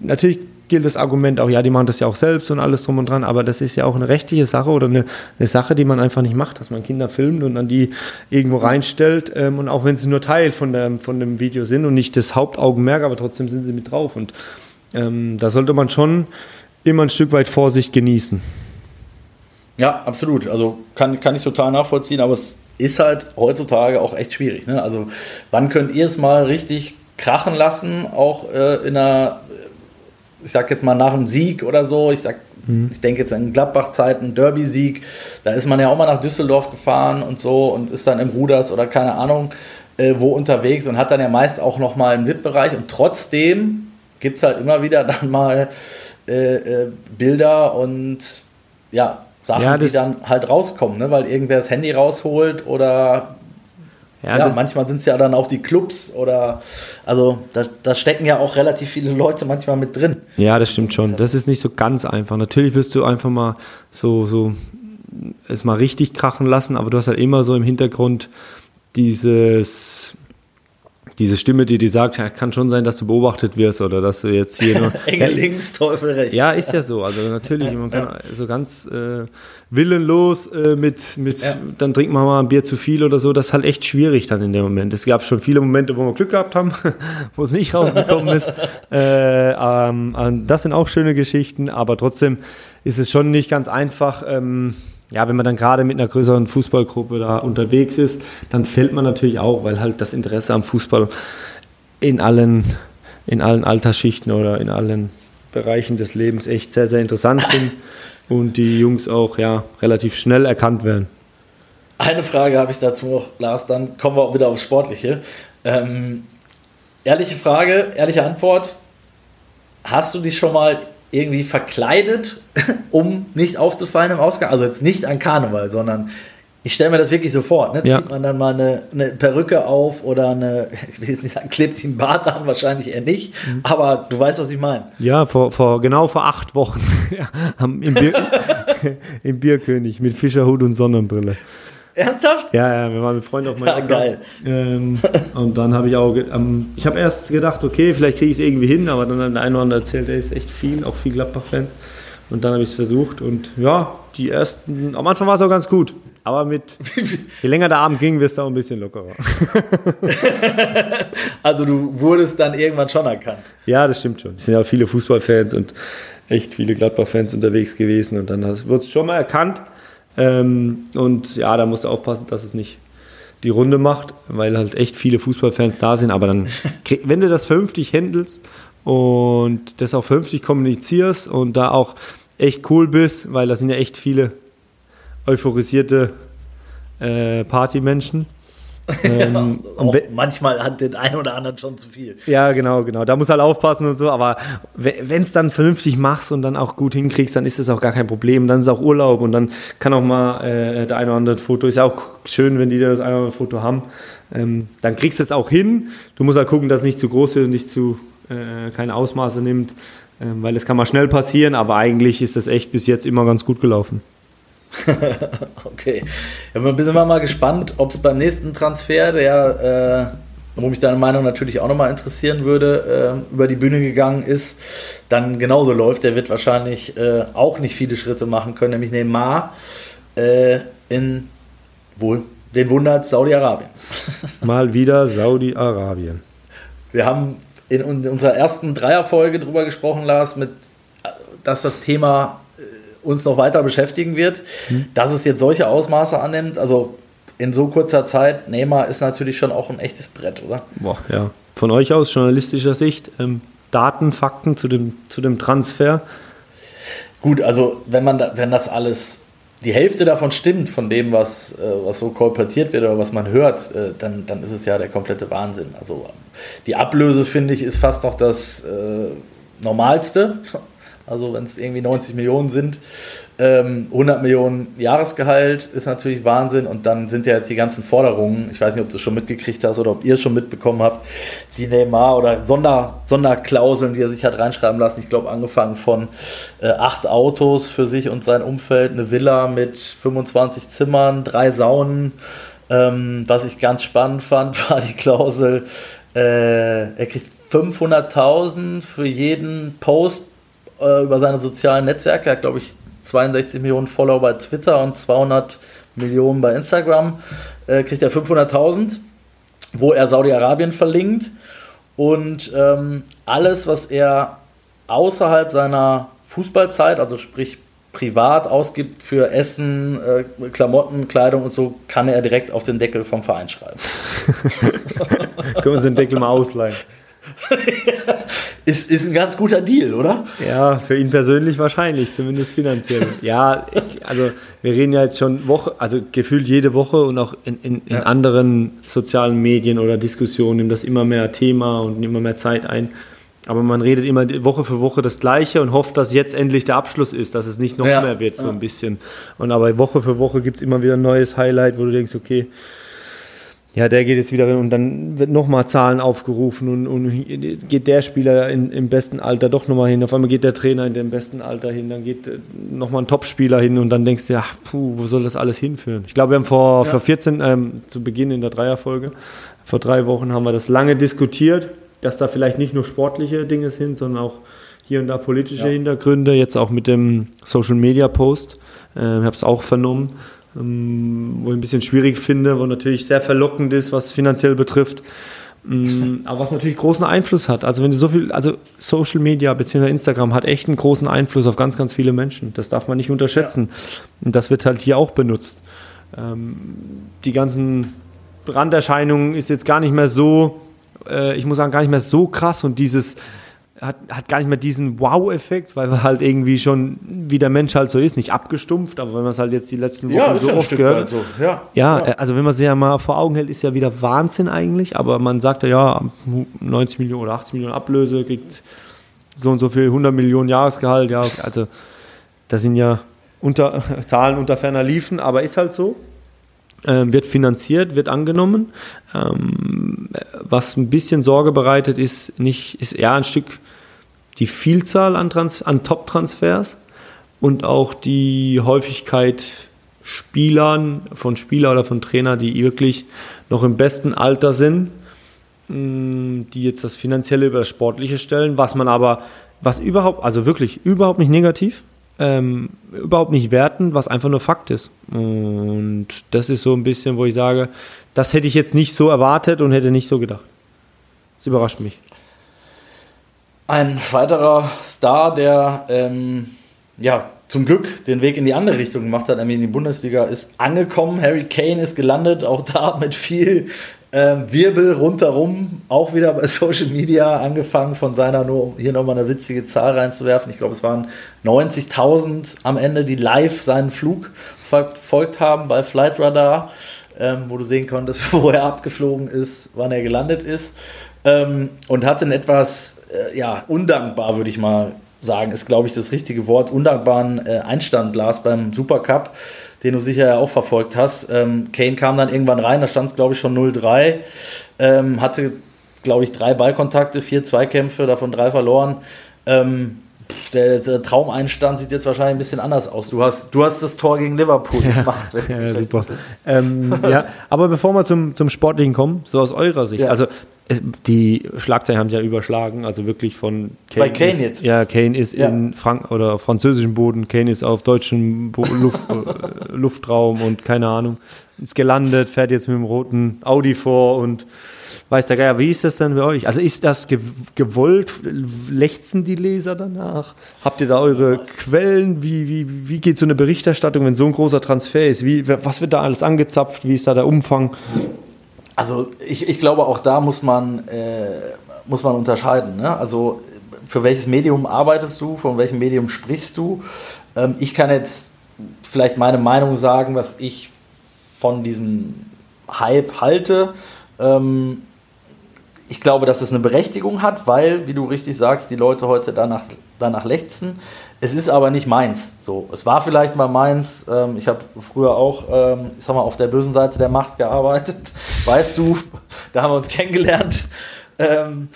Natürlich gilt das Argument auch, ja, die machen das ja auch selbst und alles drum und dran, aber das ist ja auch eine rechtliche Sache oder eine, eine Sache, die man einfach nicht macht, dass man Kinder filmt und dann die irgendwo reinstellt ähm, und auch wenn sie nur Teil von, der, von dem Video sind und nicht das Hauptaugenmerk, aber trotzdem sind sie mit drauf und ähm, da sollte man schon immer ein Stück weit Vorsicht genießen. Ja, absolut. Also kann, kann ich total nachvollziehen, aber es ist halt heutzutage auch echt schwierig. Ne? Also wann könnt ihr es mal richtig krachen lassen, auch äh, in einer ich sag jetzt mal nach einem Sieg oder so, ich sag, mhm. ich denke jetzt an Gladbach-Zeiten, Derby-Sieg, da ist man ja auch mal nach Düsseldorf gefahren und so und ist dann im Ruders oder keine Ahnung äh, wo unterwegs und hat dann ja meist auch noch mal einen VIP-Bereich und trotzdem gibt es halt immer wieder dann mal äh, äh, Bilder und ja, Sachen, ja, die dann halt rauskommen, ne? weil irgendwer das Handy rausholt oder ja, ja manchmal sind es ja dann auch die Clubs oder also da, da, stecken ja auch relativ viele Leute manchmal mit drin. Ja, das stimmt schon. Das ist nicht so ganz einfach. Natürlich wirst du einfach mal so, so es mal richtig krachen lassen, aber du hast halt immer so im Hintergrund dieses diese Stimme, die dir sagt, kann schon sein, dass du beobachtet wirst oder dass du jetzt hier nur. Engel links, Teufel rechts. Ja, ist ja so. Also natürlich, man kann so ganz äh, willenlos äh, mit, mit ja. dann trinkt man mal ein Bier zu viel oder so. Das ist halt echt schwierig dann in dem Moment. Es gab schon viele Momente, wo wir Glück gehabt haben, wo es nicht rausgekommen ist. Äh, ähm, das sind auch schöne Geschichten, aber trotzdem ist es schon nicht ganz einfach. Ähm, ja, wenn man dann gerade mit einer größeren Fußballgruppe da unterwegs ist, dann fällt man natürlich auch, weil halt das Interesse am Fußball in allen, in allen Altersschichten oder in allen Bereichen des Lebens echt sehr, sehr interessant sind und die Jungs auch ja relativ schnell erkannt werden. Eine Frage habe ich dazu noch, Lars, dann kommen wir auch wieder aufs Sportliche. Ähm, ehrliche Frage, ehrliche Antwort. Hast du dich schon mal irgendwie verkleidet, um nicht aufzufallen im Ausgang. Also jetzt nicht an Karneval, sondern ich stelle mir das wirklich so vor. Ne? Ja. Zieht man dann mal eine, eine, Perücke auf oder eine, ich will jetzt nicht sagen, klebt sich ein Bart an, wahrscheinlich eher nicht, mhm. aber du weißt, was ich meine. Ja, vor, vor, genau vor acht Wochen im, Bier, im Bierkönig mit Fischerhut und Sonnenbrille. Ernsthaft? Ja, ja, wir waren mit Freunden auf meinem Ja, geil. Ähm, und dann habe ich auch, ähm, ich habe erst gedacht, okay, vielleicht kriege ich es irgendwie hin, aber dann hat der eine oder andere erzählt, er ist echt viel, auch viel Gladbach-Fans. Und dann habe ich es versucht und ja, die ersten, am Anfang war es auch ganz gut. Aber mit, je länger der Abend ging, wirst du auch ein bisschen lockerer. also du wurdest dann irgendwann schon erkannt. Ja, das stimmt schon. Es sind ja viele Fußballfans und echt viele Gladbach-Fans unterwegs gewesen und dann wird es schon mal erkannt. Ähm, und ja, da musst du aufpassen, dass es nicht die Runde macht, weil halt echt viele Fußballfans da sind. Aber dann, wenn du das vernünftig handelst und das auch vernünftig kommunizierst und da auch echt cool bist, weil da sind ja echt viele euphorisierte äh, Partymenschen. Ähm, ja, manchmal hat den einen oder anderen schon zu viel. Ja, genau, genau. Da muss halt aufpassen und so. Aber wenn es dann vernünftig machst und dann auch gut hinkriegst, dann ist das auch gar kein Problem. Dann ist auch Urlaub und dann kann auch mal äh, der eine oder andere Foto. Ist ja auch schön, wenn die das eine oder andere Foto haben. Ähm, dann kriegst du es auch hin. Du musst halt gucken, dass es nicht zu groß wird und nicht zu äh, keine Ausmaße nimmt, äh, weil es kann mal schnell passieren. Aber eigentlich ist das echt bis jetzt immer ganz gut gelaufen. okay. Ja, sind wir mal gespannt, ob es beim nächsten Transfer, der, äh, wo mich deine Meinung natürlich auch nochmal interessieren würde, äh, über die Bühne gegangen ist, dann genauso läuft. Der wird wahrscheinlich äh, auch nicht viele Schritte machen können, nämlich Neymar äh, in wohl den wundert Saudi-Arabien. Mal wieder Saudi-Arabien. Wir haben in unserer ersten Dreierfolge drüber gesprochen, Lars, mit, dass das Thema uns noch weiter beschäftigen wird. Hm. Dass es jetzt solche Ausmaße annimmt, also in so kurzer Zeit, Neymar ist natürlich schon auch ein echtes Brett, oder? Boah, ja. Von euch aus, journalistischer Sicht, ähm, Daten, Fakten zu dem, zu dem Transfer? Gut, also wenn man da, wenn das alles, die Hälfte davon stimmt, von dem, was, äh, was so kolportiert wird oder was man hört, äh, dann, dann ist es ja der komplette Wahnsinn. Also die Ablöse, finde ich, ist fast noch das äh, Normalste. Also wenn es irgendwie 90 Millionen sind, ähm, 100 Millionen Jahresgehalt ist natürlich Wahnsinn. Und dann sind ja jetzt die ganzen Forderungen, ich weiß nicht, ob du es schon mitgekriegt hast oder ob ihr es schon mitbekommen habt, die Neymar oder Sonder, Sonderklauseln, die er sich hat reinschreiben lassen. Ich glaube, angefangen von äh, acht Autos für sich und sein Umfeld, eine Villa mit 25 Zimmern, drei Saunen. Ähm, was ich ganz spannend fand, war die Klausel, äh, er kriegt 500.000 für jeden Post äh, über seine sozialen Netzwerke. Er hat, glaube ich, 62 Millionen Follower bei Twitter und 200 Millionen bei Instagram. Äh, kriegt er 500.000, wo er Saudi-Arabien verlinkt. Und ähm, alles, was er außerhalb seiner Fußballzeit, also sprich privat ausgibt für Essen, äh, Klamotten, Kleidung und so, kann er direkt auf den Deckel vom Verein schreiben. Können wir uns den Deckel mal ausleihen. ist, ist ein ganz guter Deal, oder? Ja, für ihn persönlich wahrscheinlich, zumindest finanziell. ja, also wir reden ja jetzt schon Woche, also gefühlt jede Woche und auch in, in, in ja. anderen sozialen Medien oder Diskussionen nimmt das immer mehr Thema und immer mehr Zeit ein. Aber man redet immer Woche für Woche das Gleiche und hofft, dass jetzt endlich der Abschluss ist, dass es nicht noch ja. mehr wird, so ja. ein bisschen. Und aber Woche für Woche gibt es immer wieder ein neues Highlight, wo du denkst, okay, ja, der geht jetzt wieder und dann wird nochmal Zahlen aufgerufen und, und, geht der Spieler in, im besten Alter doch nochmal hin. Auf einmal geht der Trainer in dem besten Alter hin, dann geht äh, nochmal ein Topspieler hin und dann denkst du, ja, puh, wo soll das alles hinführen? Ich glaube, wir haben vor, ja. vor 14, ähm, zu Beginn in der Dreierfolge, vor drei Wochen haben wir das lange diskutiert, dass da vielleicht nicht nur sportliche Dinge sind, sondern auch hier und da politische ja. Hintergründe, jetzt auch mit dem Social Media Post. Äh, ich habe es auch vernommen wo ich ein bisschen schwierig finde, wo natürlich sehr verlockend ist, was finanziell betrifft. Ähm, aber was natürlich großen Einfluss hat. Also wenn du so viel, also Social Media bzw. Instagram hat echt einen großen Einfluss auf ganz, ganz viele Menschen. Das darf man nicht unterschätzen. Ja. Und das wird halt hier auch benutzt. Ähm, die ganzen Branderscheinungen ist jetzt gar nicht mehr so, äh, ich muss sagen, gar nicht mehr so krass und dieses hat, hat gar nicht mehr diesen Wow-Effekt, weil er halt irgendwie schon, wie der Mensch halt so ist, nicht abgestumpft, aber wenn man es halt jetzt die letzten Wochen ja, so ja oft gehört. So. Ja, ja, ja, also wenn man es ja mal vor Augen hält, ist ja wieder Wahnsinn eigentlich, aber man sagt ja, ja, 90 Millionen oder 80 Millionen Ablöse, kriegt so und so viel 100 Millionen Jahresgehalt, ja, also das sind ja unter, Zahlen unter ferner Liefen, aber ist halt so. Ähm, wird finanziert, wird angenommen. Ähm, was ein bisschen Sorge bereitet, ist nicht, ist eher ein Stück die Vielzahl an, an Top-Transfers und auch die Häufigkeit Spielern, von Spieler oder von Trainer, die wirklich noch im besten Alter sind, mm, die jetzt das Finanzielle über das Sportliche stellen, was man aber, was überhaupt, also wirklich überhaupt nicht negativ, ähm, überhaupt nicht werten, was einfach nur Fakt ist. Und das ist so ein bisschen, wo ich sage, das hätte ich jetzt nicht so erwartet und hätte nicht so gedacht. Das überrascht mich. Ein weiterer Star, der ähm, ja zum Glück den Weg in die andere Richtung gemacht hat, nämlich in die Bundesliga, ist angekommen. Harry Kane ist gelandet, auch da mit viel ähm, Wirbel rundherum, auch wieder bei Social Media, angefangen von seiner, nur um hier nochmal eine witzige Zahl reinzuwerfen. Ich glaube, es waren 90.000 am Ende, die live seinen Flug verfolgt haben bei Flightradar, ähm, wo du sehen konntest, wo er abgeflogen ist, wann er gelandet ist. Ähm, und hatte einen etwas, äh, ja, undankbar, würde ich mal sagen, ist, glaube ich, das richtige Wort, undankbaren äh, Einstand las beim Supercup den du sicher ja auch verfolgt hast. Ähm, Kane kam dann irgendwann rein, da stand es, glaube ich, schon 0-3. Ähm, hatte, glaube ich, drei Ballkontakte, vier Zweikämpfe, davon drei verloren. Ähm, der, der, Traumeinstand sieht jetzt wahrscheinlich ein bisschen anders aus. Du hast, du hast das Tor gegen Liverpool ja, gemacht. Ja, super. Ähm, ja, aber bevor wir zum, zum Sportlichen kommen, so aus eurer Sicht, ja. also es, die Schlagzeilen haben sich ja überschlagen, also wirklich von Kane. Bei Kane ist, jetzt? Ja, Kane ist ja. in Frank oder französischem Boden, Kane ist auf deutschem Bo Luft, äh, Luftraum und keine Ahnung, ist gelandet, fährt jetzt mit dem roten Audi vor und weiß der Geier, wie ist das denn bei euch? Also ist das gewollt? Lechzen die Leser danach? Habt ihr da eure was? Quellen? Wie, wie, wie geht so eine Berichterstattung, wenn so ein großer Transfer ist? Wie, was wird da alles angezapft? Wie ist da der Umfang? Also ich, ich glaube, auch da muss man, äh, muss man unterscheiden. Ne? Also für welches Medium arbeitest du, von welchem Medium sprichst du? Ähm, ich kann jetzt vielleicht meine Meinung sagen, was ich von diesem Hype halte. Ähm, ich glaube, dass es eine Berechtigung hat, weil, wie du richtig sagst, die Leute heute danach, danach lechzen. Es ist aber nicht meins. So, es war vielleicht mal meins. Ähm, ich habe früher auch, ähm, ich sag mal, auf der bösen Seite der Macht gearbeitet. Weißt du, da haben wir uns kennengelernt. Ähm,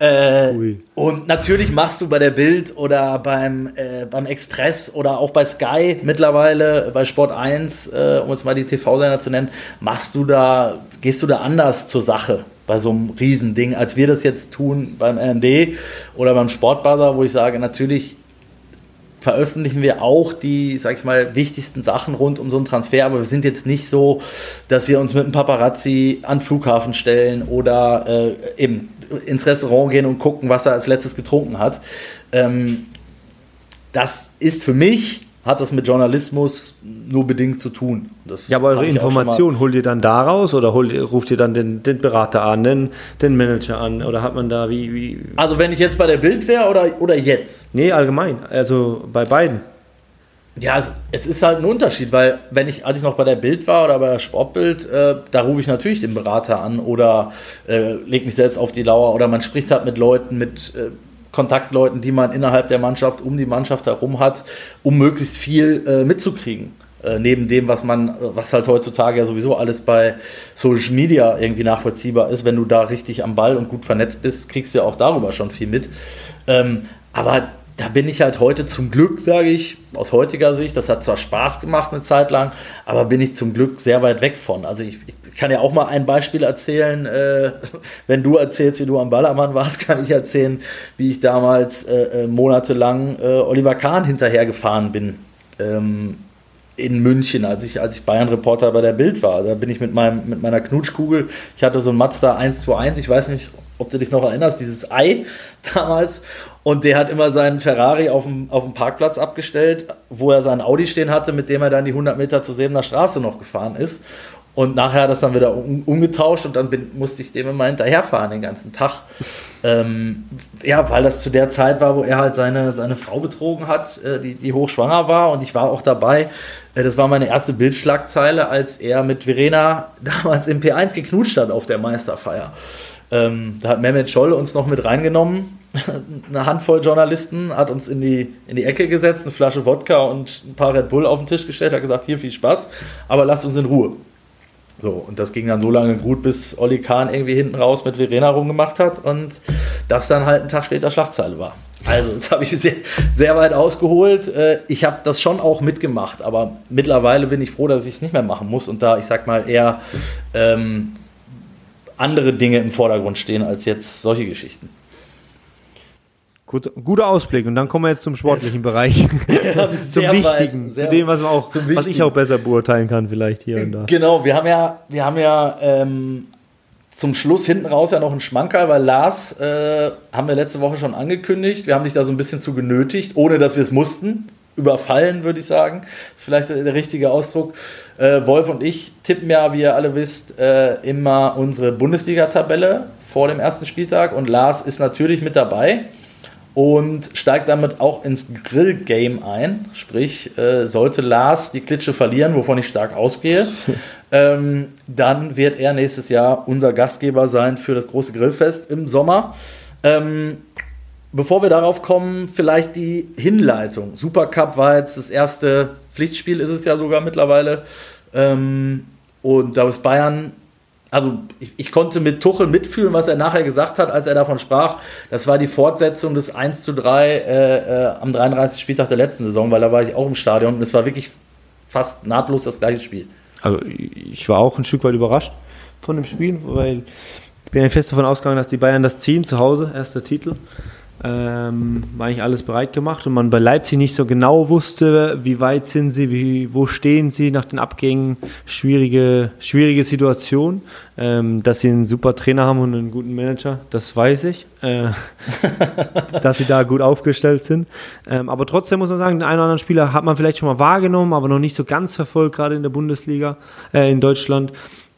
äh, und natürlich machst du bei der Bild oder beim, äh, beim Express oder auch bei Sky mittlerweile, bei Sport 1, äh, um jetzt mal die TV-Sender zu nennen, machst du da, gehst du da anders zur Sache bei so einem Riesending, als wir das jetzt tun beim RND oder beim Sportbuzzer, wo ich sage, natürlich veröffentlichen wir auch die, sag ich mal, wichtigsten Sachen rund um so einen Transfer, aber wir sind jetzt nicht so, dass wir uns mit einem Paparazzi an den Flughafen stellen oder äh, eben ins Restaurant gehen und gucken, was er als letztes getrunken hat. Ähm, das ist für mich hat das mit Journalismus nur bedingt zu tun. Das ja, aber eure Information holt ihr dann daraus oder holt, ruft ihr dann den, den Berater an, den, den, Manager an oder hat man da wie, wie. Also wenn ich jetzt bei der Bild wäre oder, oder jetzt? Nee, allgemein, also bei beiden. Ja, es, es, ist halt ein Unterschied, weil wenn ich, als ich noch bei der Bild war oder bei der Sportbild, äh, da rufe ich natürlich den Berater an oder äh, lege mich selbst auf die Lauer oder man spricht halt mit Leuten, mit äh, Kontaktleuten, die man innerhalb der Mannschaft, um die Mannschaft herum hat, um möglichst viel äh, mitzukriegen. Äh, neben dem, was man, was halt heutzutage ja sowieso alles bei Social Media irgendwie nachvollziehbar ist, wenn du da richtig am Ball und gut vernetzt bist, kriegst du ja auch darüber schon viel mit. Ähm, aber da bin ich halt heute zum Glück, sage ich, aus heutiger Sicht, das hat zwar Spaß gemacht eine Zeit lang, aber bin ich zum Glück sehr weit weg von. Also ich, ich kann ja auch mal ein Beispiel erzählen. Äh, wenn du erzählst, wie du am Ballermann warst, kann ich erzählen, wie ich damals äh, äh monatelang äh, Oliver Kahn hinterhergefahren bin. Ähm, in München, als ich, als ich Bayern-Reporter bei der Bild war. Da bin ich mit, meinem, mit meiner Knutschkugel, ich hatte so ein Mazda 121, ich weiß nicht, ob du dich noch erinnerst, dieses Ei damals. Und der hat immer seinen Ferrari auf dem, auf dem Parkplatz abgestellt, wo er seinen Audi stehen hatte, mit dem er dann die 100 Meter zur Sebener Straße noch gefahren ist. Und nachher hat er das dann wieder um, umgetauscht und dann bin, musste ich dem immer hinterherfahren den ganzen Tag. Ähm, ja, weil das zu der Zeit war, wo er halt seine, seine Frau betrogen hat, äh, die, die hochschwanger war und ich war auch dabei. Äh, das war meine erste Bildschlagzeile, als er mit Verena damals im P1 geknutscht hat auf der Meisterfeier. Ähm, da hat Mehmet Scholl uns noch mit reingenommen. Eine Handvoll Journalisten hat uns in die, in die Ecke gesetzt, eine Flasche Wodka und ein paar Red Bull auf den Tisch gestellt, hat gesagt, hier viel Spaß, aber lasst uns in Ruhe. So, und das ging dann so lange gut, bis Olli Kahn irgendwie hinten raus mit Verena rumgemacht hat und das dann halt einen Tag später Schlagzeile war. Also, jetzt habe ich sehr, sehr weit ausgeholt. Äh, ich habe das schon auch mitgemacht, aber mittlerweile bin ich froh, dass ich es nicht mehr machen muss und da, ich sag mal, eher ähm, andere Dinge im Vordergrund stehen als jetzt solche Geschichten. Gut, guter Ausblick. Und dann kommen wir jetzt zum sportlichen Bereich. Ja, zum Wichtigen, zu dem, was, auch, was ich auch besser beurteilen kann, vielleicht hier und da. Genau, wir haben ja, wir haben ja ähm, zum Schluss hinten raus ja noch einen Schmankerl, weil Lars äh, haben wir letzte Woche schon angekündigt. Wir haben dich da so ein bisschen zu genötigt, ohne dass wir es mussten. Überfallen, würde ich sagen. Das ist vielleicht der richtige Ausdruck. Äh, Wolf und ich tippen ja, wie ihr alle wisst, äh, immer unsere Bundesliga-Tabelle vor dem ersten Spieltag und Lars ist natürlich mit dabei und steigt damit auch ins Grill-Game ein. Sprich, äh, sollte Lars die Klitsche verlieren, wovon ich stark ausgehe, ähm, dann wird er nächstes Jahr unser Gastgeber sein für das große Grillfest im Sommer. Ähm, bevor wir darauf kommen, vielleicht die Hinleitung. Supercup war jetzt das erste Pflichtspiel, ist es ja sogar mittlerweile. Ähm, und da ist Bayern also ich, ich, konnte mit Tuchel mitfühlen, was er nachher gesagt hat, als er davon sprach. Das war die Fortsetzung des 1 zu 3 äh, äh, am 33. Spieltag der letzten Saison, weil da war ich auch im Stadion und es war wirklich fast nahtlos das gleiche Spiel. Also ich war auch ein Stück weit überrascht von dem Spiel, weil ich bin ja fest davon ausgegangen, dass die Bayern das ziehen zu Hause, erster Titel ähm, war eigentlich alles bereit gemacht und man bei Leipzig nicht so genau wusste, wie weit sind sie, wie, wo stehen sie nach den Abgängen. Schwierige, schwierige Situation. Ähm, dass sie einen super Trainer haben und einen guten Manager, das weiß ich. Äh, dass sie da gut aufgestellt sind. Ähm, aber trotzdem muss man sagen, den einen oder anderen Spieler hat man vielleicht schon mal wahrgenommen, aber noch nicht so ganz verfolgt, gerade in der Bundesliga, äh, in Deutschland.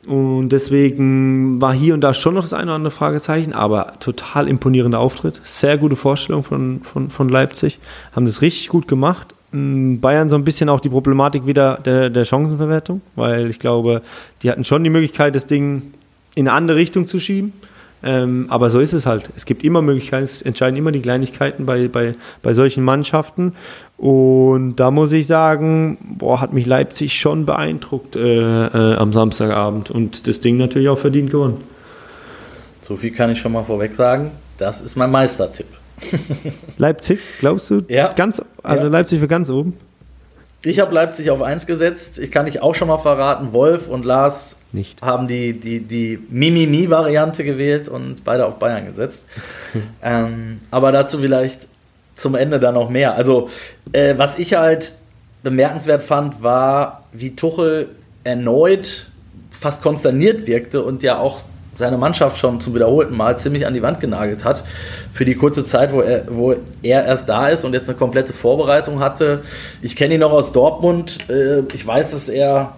Und deswegen war hier und da schon noch das eine oder andere Fragezeichen, aber total imponierender Auftritt. Sehr gute Vorstellung von, von, von Leipzig. Haben das richtig gut gemacht. Bayern so ein bisschen auch die Problematik wieder der, der Chancenverwertung, weil ich glaube, die hatten schon die Möglichkeit, das Ding in eine andere Richtung zu schieben. Ähm, aber so ist es halt. Es gibt immer Möglichkeiten, es entscheiden immer die Kleinigkeiten bei, bei, bei solchen Mannschaften. Und da muss ich sagen, boah, hat mich Leipzig schon beeindruckt äh, äh, am Samstagabend und das Ding natürlich auch verdient gewonnen. So viel kann ich schon mal vorweg sagen. Das ist mein Meistertipp. Leipzig, glaubst du? Ja. Ganz, also ja. Leipzig für ganz oben? Ich habe Leipzig auf 1 gesetzt. Ich kann dich auch schon mal verraten, Wolf und Lars Nicht. haben die, die, die Mimimi-Variante gewählt und beide auf Bayern gesetzt. ähm, aber dazu vielleicht zum Ende dann noch mehr. Also, äh, was ich halt bemerkenswert fand, war, wie Tuchel erneut fast konsterniert wirkte und ja auch seine Mannschaft schon zum wiederholten Mal ziemlich an die Wand genagelt hat. Für die kurze Zeit, wo er, wo er erst da ist und jetzt eine komplette Vorbereitung hatte. Ich kenne ihn noch aus Dortmund. Äh, ich weiß, dass er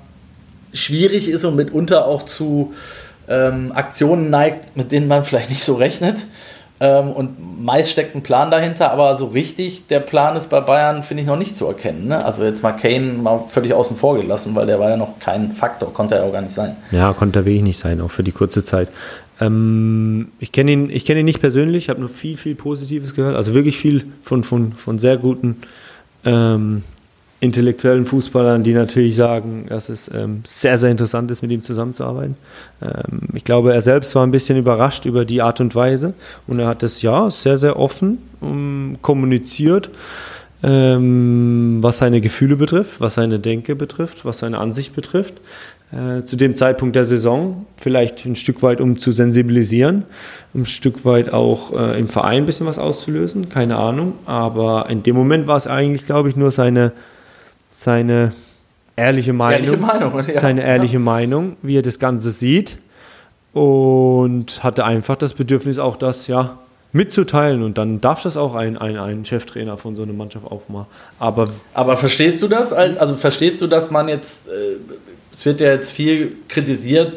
schwierig ist und mitunter auch zu ähm, Aktionen neigt, mit denen man vielleicht nicht so rechnet. Ähm, und meist steckt ein Plan dahinter, aber so richtig der Plan ist bei Bayern, finde ich, noch nicht zu erkennen. Ne? Also jetzt mal Kane mal völlig außen vor gelassen, weil der war ja noch kein Faktor, konnte er auch gar nicht sein. Ja, konnte er wirklich nicht sein, auch für die kurze Zeit. Ähm, ich kenne ihn, kenn ihn nicht persönlich, habe nur viel, viel Positives gehört, also wirklich viel von, von, von sehr guten ähm, intellektuellen Fußballern, die natürlich sagen, dass es ähm, sehr, sehr interessant ist, mit ihm zusammenzuarbeiten. Ähm, ich glaube, er selbst war ein bisschen überrascht über die Art und Weise und er hat das ja sehr, sehr offen um, ähm, kommuniziert, ähm, was seine Gefühle betrifft, was seine Denke betrifft, was seine Ansicht betrifft. Äh, zu dem Zeitpunkt der Saison, vielleicht ein Stück weit, um zu sensibilisieren, ein Stück weit auch äh, im Verein ein bisschen was auszulösen, keine Ahnung. Aber in dem Moment war es eigentlich, glaube ich, nur seine seine ehrliche Meinung, ehrliche Meinung ja. seine ehrliche ja. Meinung, wie er das Ganze sieht und hatte einfach das Bedürfnis auch das ja mitzuteilen und dann darf das auch ein, ein, ein Cheftrainer von so einer Mannschaft auch mal. Aber, aber verstehst du das? Also verstehst du, dass man jetzt, äh, es wird ja jetzt viel kritisiert,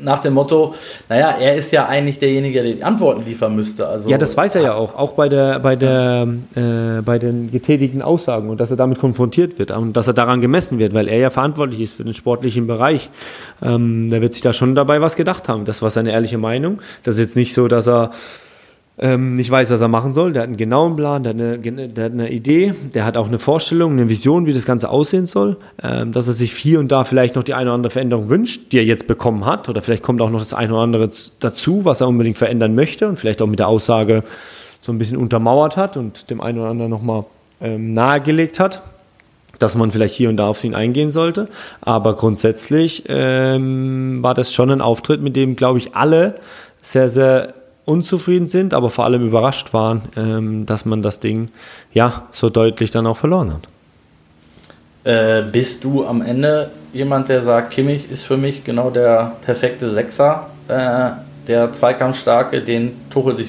nach dem Motto, naja, er ist ja eigentlich derjenige, der die Antworten liefern müsste. Also, ja, das weiß er ja auch, auch bei, der, bei, der, äh, bei den getätigten Aussagen und dass er damit konfrontiert wird und dass er daran gemessen wird, weil er ja verantwortlich ist für den sportlichen Bereich. Ähm, da wird sich da schon dabei was gedacht haben. Das war seine ehrliche Meinung. Das ist jetzt nicht so, dass er ähm, nicht weiß, was er machen soll. Der hat einen genauen Plan, der hat eine, der hat eine Idee, der hat auch eine Vorstellung, eine Vision, wie das Ganze aussehen soll. Ähm, dass er sich hier und da vielleicht noch die eine oder andere Veränderung wünscht, die er jetzt bekommen hat. Oder vielleicht kommt auch noch das eine oder andere dazu, was er unbedingt verändern möchte und vielleicht auch mit der Aussage so ein bisschen untermauert hat und dem einen oder anderen nochmal ähm, nahegelegt hat dass man vielleicht hier und da auf ihn eingehen sollte. Aber grundsätzlich ähm, war das schon ein Auftritt, mit dem, glaube ich, alle sehr, sehr unzufrieden sind, aber vor allem überrascht waren, ähm, dass man das Ding ja so deutlich dann auch verloren hat. Äh, bist du am Ende jemand, der sagt, Kimmich ist für mich genau der perfekte Sechser, äh, der Zweikampfstarke, den Tuchel sich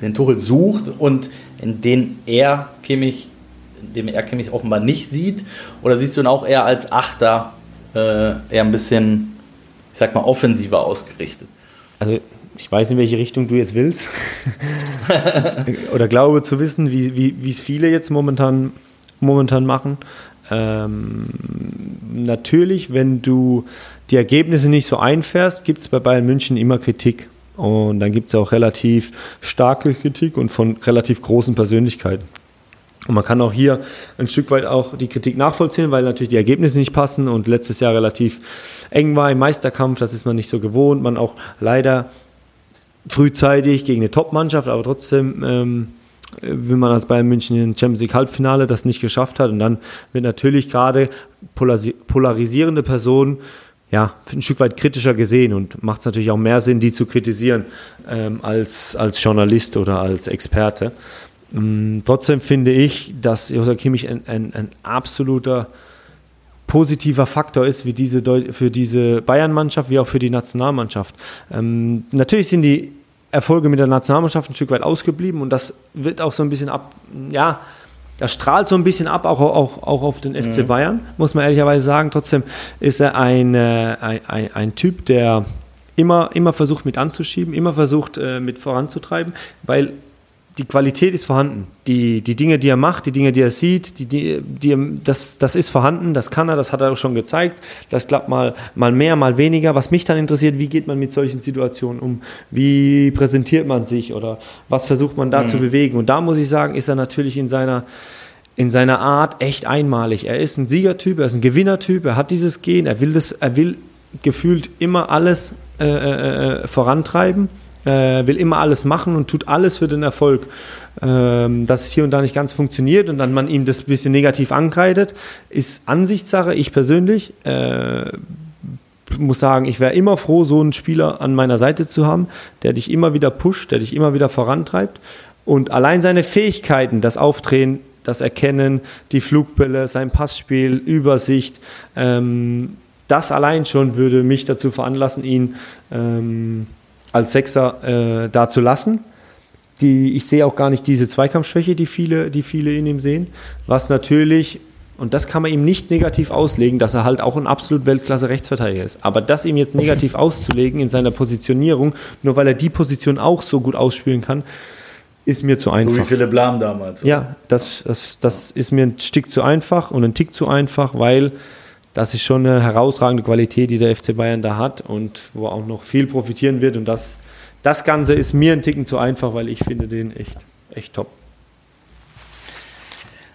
den Tuchel sucht und in den er Kimmich dem er mich offenbar nicht sieht? Oder siehst du ihn auch eher als Achter, äh, eher ein bisschen, ich sag mal, offensiver ausgerichtet? Also ich weiß in welche Richtung du jetzt willst. Oder glaube zu wissen, wie, wie es viele jetzt momentan, momentan machen. Ähm, natürlich, wenn du die Ergebnisse nicht so einfährst, gibt es bei Bayern München immer Kritik. Und dann gibt es auch relativ starke Kritik und von relativ großen Persönlichkeiten. Und man kann auch hier ein Stück weit auch die Kritik nachvollziehen, weil natürlich die Ergebnisse nicht passen und letztes Jahr relativ eng war im Meisterkampf. Das ist man nicht so gewohnt. Man auch leider frühzeitig gegen eine Top-Mannschaft, aber trotzdem ähm, wenn man als Bayern München im Champions League Halbfinale das nicht geschafft hat. Und dann wird natürlich gerade polarisierende Personen ja, ein Stück weit kritischer gesehen und macht es natürlich auch mehr Sinn, die zu kritisieren ähm, als, als Journalist oder als Experte. Ähm, trotzdem finde ich, dass Josef Kimmich ein, ein, ein absoluter positiver Faktor ist wie diese für diese Bayern-Mannschaft wie auch für die Nationalmannschaft. Ähm, natürlich sind die Erfolge mit der Nationalmannschaft ein Stück weit ausgeblieben und das wird auch so ein bisschen ab, ja, das strahlt so ein bisschen ab, auch, auch, auch auf den FC mhm. Bayern, muss man ehrlicherweise sagen. Trotzdem ist er ein, äh, ein, ein, ein, Typ, der immer, immer versucht mit anzuschieben, immer versucht äh, mit voranzutreiben, weil die Qualität ist vorhanden. Die, die Dinge, die er macht, die Dinge, die er sieht, die, die, die, das, das ist vorhanden, das kann er, das hat er auch schon gezeigt. Das klappt mal, mal mehr, mal weniger. Was mich dann interessiert, wie geht man mit solchen Situationen um? Wie präsentiert man sich oder was versucht man da mhm. zu bewegen? Und da muss ich sagen, ist er natürlich in seiner, in seiner Art echt einmalig. Er ist ein Siegertyp, er ist ein Gewinnertyp, er hat dieses Gen, er will das, er will gefühlt immer alles äh, äh, äh vorantreiben äh, will immer alles machen und tut alles für den Erfolg. Ähm, dass es hier und da nicht ganz funktioniert und dann man ihm das ein bisschen negativ ankreidet, ist Ansichtssache. Ich persönlich äh, muss sagen, ich wäre immer froh, so einen Spieler an meiner Seite zu haben, der dich immer wieder pusht, der dich immer wieder vorantreibt. Und allein seine Fähigkeiten, das Aufdrehen, das Erkennen, die Flugbälle, sein Passspiel, Übersicht, ähm, das allein schon würde mich dazu veranlassen, ihn ähm, als Sechser äh, da zu lassen. Die, ich sehe auch gar nicht diese Zweikampfschwäche, die viele, die viele in ihm sehen. Was natürlich, und das kann man ihm nicht negativ auslegen, dass er halt auch ein absolut Weltklasse Rechtsverteidiger ist. Aber das ihm jetzt negativ auszulegen in seiner Positionierung, nur weil er die Position auch so gut ausspielen kann, ist mir zu einfach. So wie Philipp Lahm damals. Oder? Ja, das, das, das ist mir ein Stück zu einfach und ein Tick zu einfach, weil das ist schon eine herausragende Qualität, die der FC Bayern da hat und wo auch noch viel profitieren wird. Und das, das Ganze ist mir ein Ticken zu einfach, weil ich finde den echt, echt top.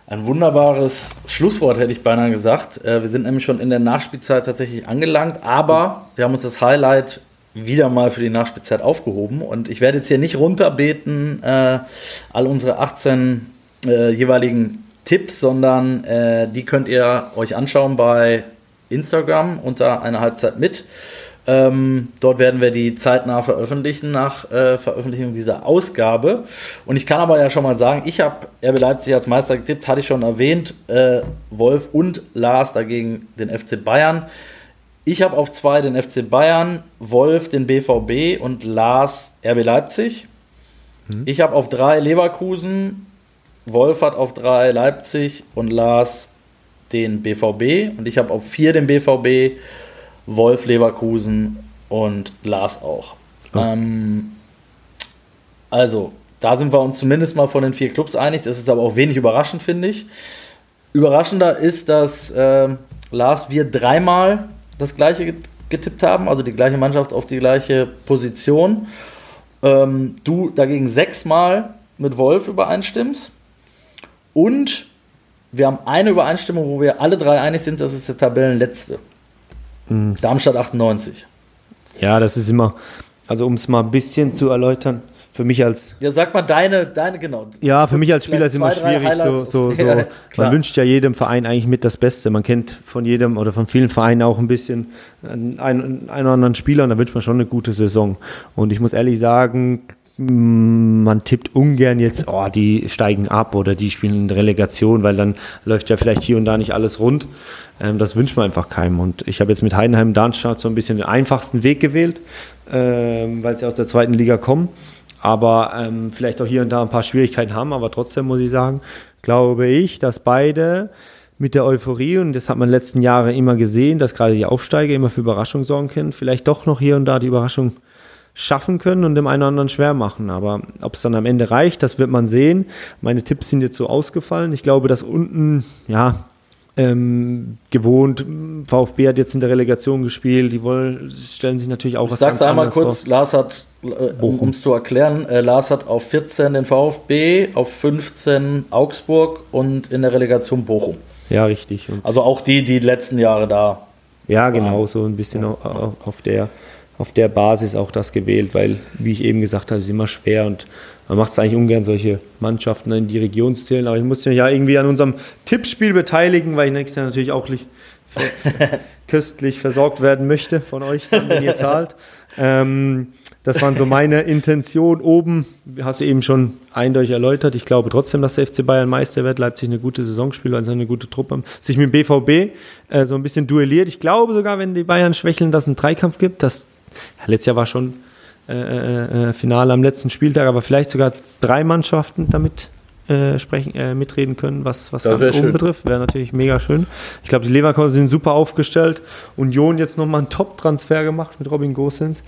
Ein wunderbares Schlusswort hätte ich beinahe gesagt. Äh, wir sind nämlich schon in der Nachspielzeit tatsächlich angelangt, aber wir haben uns das Highlight wieder mal für die Nachspielzeit aufgehoben und ich werde jetzt hier nicht runterbeten, äh, all unsere 18 äh, jeweiligen Tipps, sondern äh, die könnt ihr euch anschauen bei Instagram unter einer Halbzeit mit. Ähm, dort werden wir die zeitnah veröffentlichen nach äh, Veröffentlichung dieser Ausgabe. Und ich kann aber ja schon mal sagen, ich habe RB Leipzig als Meister getippt, hatte ich schon erwähnt. Äh, Wolf und Lars dagegen den FC Bayern. Ich habe auf zwei den FC Bayern, Wolf den BVB und Lars RB Leipzig. Mhm. Ich habe auf drei Leverkusen, Wolf hat auf drei Leipzig und Lars den BVB. Und ich habe auf vier den BVB, Wolf Leverkusen und Lars auch. Oh. Ähm, also, da sind wir uns zumindest mal von den vier Clubs einig. Das ist aber auch wenig überraschend, finde ich. Überraschender ist, dass äh, Lars wir dreimal das gleiche getippt haben, also die gleiche Mannschaft auf die gleiche Position. Ähm, du dagegen sechsmal mit Wolf übereinstimmst. Und wir haben eine Übereinstimmung, wo wir alle drei einig sind, das ist der Tabellenletzte. Mhm. Darmstadt 98. Ja, das ist immer, also um es mal ein bisschen zu erläutern, für mich als. Ja, sag mal deine, deine, genau. Ja, für mich als Spieler ist immer schwierig. So, so, so. Ja, man wünscht ja jedem Verein eigentlich mit das Beste. Man kennt von jedem oder von vielen Vereinen auch ein bisschen einen, einen oder anderen Spieler und da wünscht man schon eine gute Saison. Und ich muss ehrlich sagen, man tippt ungern jetzt, oh, die steigen ab oder die spielen in Relegation, weil dann läuft ja vielleicht hier und da nicht alles rund. Ähm, das wünscht man einfach keinem. Und ich habe jetzt mit Heidenheim Darmstadt so ein bisschen den einfachsten Weg gewählt, ähm, weil sie aus der zweiten Liga kommen. Aber ähm, vielleicht auch hier und da ein paar Schwierigkeiten haben. Aber trotzdem muss ich sagen, glaube ich, dass beide mit der Euphorie, und das hat man in den letzten Jahren immer gesehen, dass gerade die Aufsteiger immer für Überraschung sorgen können, vielleicht doch noch hier und da die Überraschung schaffen können und dem einen oder anderen schwer machen. Aber ob es dann am Ende reicht, das wird man sehen. Meine Tipps sind jetzt so ausgefallen. Ich glaube, dass unten, ja, ähm, gewohnt. VfB hat jetzt in der Relegation gespielt. Die wollen, stellen sich natürlich auch ich was sag's einmal kurz. Vor. Lars hat, äh, um es zu erklären, äh, Lars hat auf 14 den VfB, auf 15 Augsburg und in der Relegation Bochum. Ja, richtig. Und also auch die, die, letzten Jahre da. Ja, genau, so ein bisschen ja. auf, auf der auf der Basis auch das gewählt, weil, wie ich eben gesagt habe, es ist immer schwer und man macht es eigentlich ungern, solche Mannschaften in die Region zu zählen. Aber ich muss mich ja irgendwie an unserem Tippspiel beteiligen, weil ich nächstes Jahr natürlich auch köstlich versorgt werden möchte von euch, wenn ihr zahlt. Ähm, das waren so meine Intentionen. Oben hast du eben schon eindeutig erläutert. Ich glaube trotzdem, dass der FC Bayern Meister wird. Leipzig eine gute Saison spielt, weil sie eine gute Truppe haben. Sich mit dem BVB äh, so ein bisschen duelliert. Ich glaube sogar, wenn die Bayern schwächeln, dass es einen Dreikampf gibt. Das ja, letztes Jahr war schon äh, äh, äh, Finale am letzten Spieltag, aber vielleicht sogar drei Mannschaften damit äh, sprechen, äh, mitreden können, was, was ganz oben schön. betrifft. Wäre natürlich mega schön. Ich glaube, die Leverkusen sind super aufgestellt. Union jetzt nochmal einen Top-Transfer gemacht mit Robin Gosens.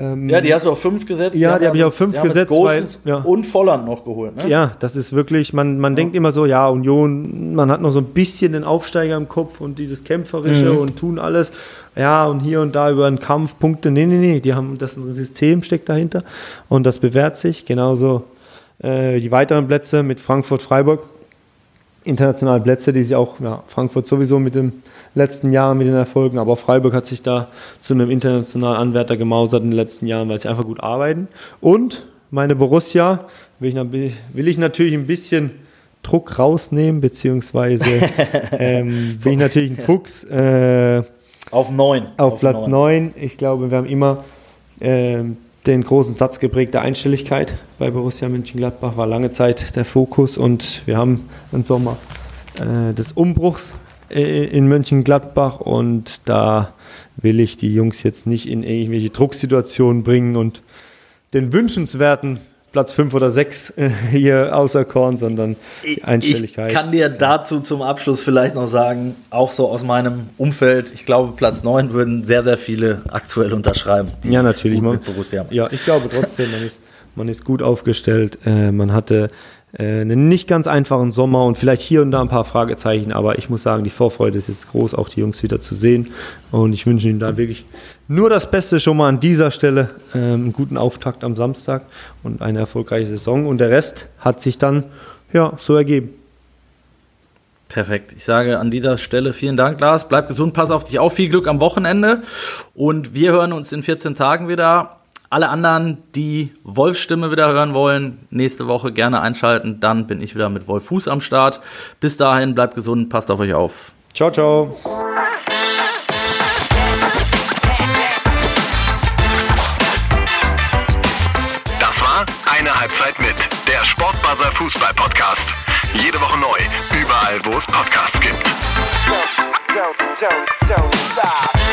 Ähm, ja, die hast du auf fünf gesetzt. Ja, die, habe ich auf fünf gesetzt. Weil, ja. Und Volland noch geholt. Ne? Ja, das ist wirklich, man, man ja. denkt immer so, ja, Union, man hat noch so ein bisschen den Aufsteiger im Kopf und dieses Kämpferische mhm. und tun alles. Ja, und hier und da über einen Kampf Punkte. Nee, nee, nee, die haben das ein System steckt dahinter und das bewährt sich. Genauso äh, die weiteren Plätze mit Frankfurt, Freiburg. Internationale Plätze, die sich auch, ja, Frankfurt sowieso mit dem letzten Jahren mit den Erfolgen, aber Freiburg hat sich da zu einem internationalen Anwärter gemausert in den letzten Jahren, weil sie einfach gut arbeiten. Und meine Borussia will ich, will ich natürlich ein bisschen Druck rausnehmen, beziehungsweise ähm, bin ich natürlich ein Fuchs. Äh, auf neun. Auf, auf Platz neun. Ich glaube, wir haben immer äh, den großen Satz geprägt der Einstelligkeit bei Borussia Mönchengladbach war lange Zeit der Fokus und wir haben einen Sommer äh, des Umbruchs äh, in Mönchengladbach und da will ich die Jungs jetzt nicht in irgendwelche Drucksituationen bringen und den wünschenswerten Platz 5 oder 6 äh, hier außer Korn, sondern die Einstelligkeit. Ich kann dir dazu zum Abschluss vielleicht noch sagen, auch so aus meinem Umfeld, ich glaube, Platz 9 würden sehr, sehr viele aktuell unterschreiben. Ja, natürlich. Man, ja, ich glaube trotzdem, man ist, man ist gut aufgestellt. Äh, man hatte äh, einen nicht ganz einfachen Sommer und vielleicht hier und da ein paar Fragezeichen, aber ich muss sagen, die Vorfreude ist jetzt groß, auch die Jungs wieder zu sehen. Und ich wünsche ihnen da wirklich nur das Beste schon mal an dieser Stelle. Ähm, einen guten Auftakt am Samstag und eine erfolgreiche Saison. Und der Rest hat sich dann ja so ergeben. Perfekt. Ich sage an dieser Stelle vielen Dank, Lars. Bleib gesund, pass auf dich auf. Viel Glück am Wochenende. Und wir hören uns in 14 Tagen wieder. Alle anderen, die Wolfs Stimme wieder hören wollen, nächste Woche gerne einschalten. Dann bin ich wieder mit Wolf Fuß am Start. Bis dahin, bleibt gesund, passt auf euch auf. Ciao, ciao. Das war eine Halbzeit mit der Sportbuzzer Fußball Podcast. Jede Woche neu, überall wo es Podcasts gibt. Don't, don't, don't,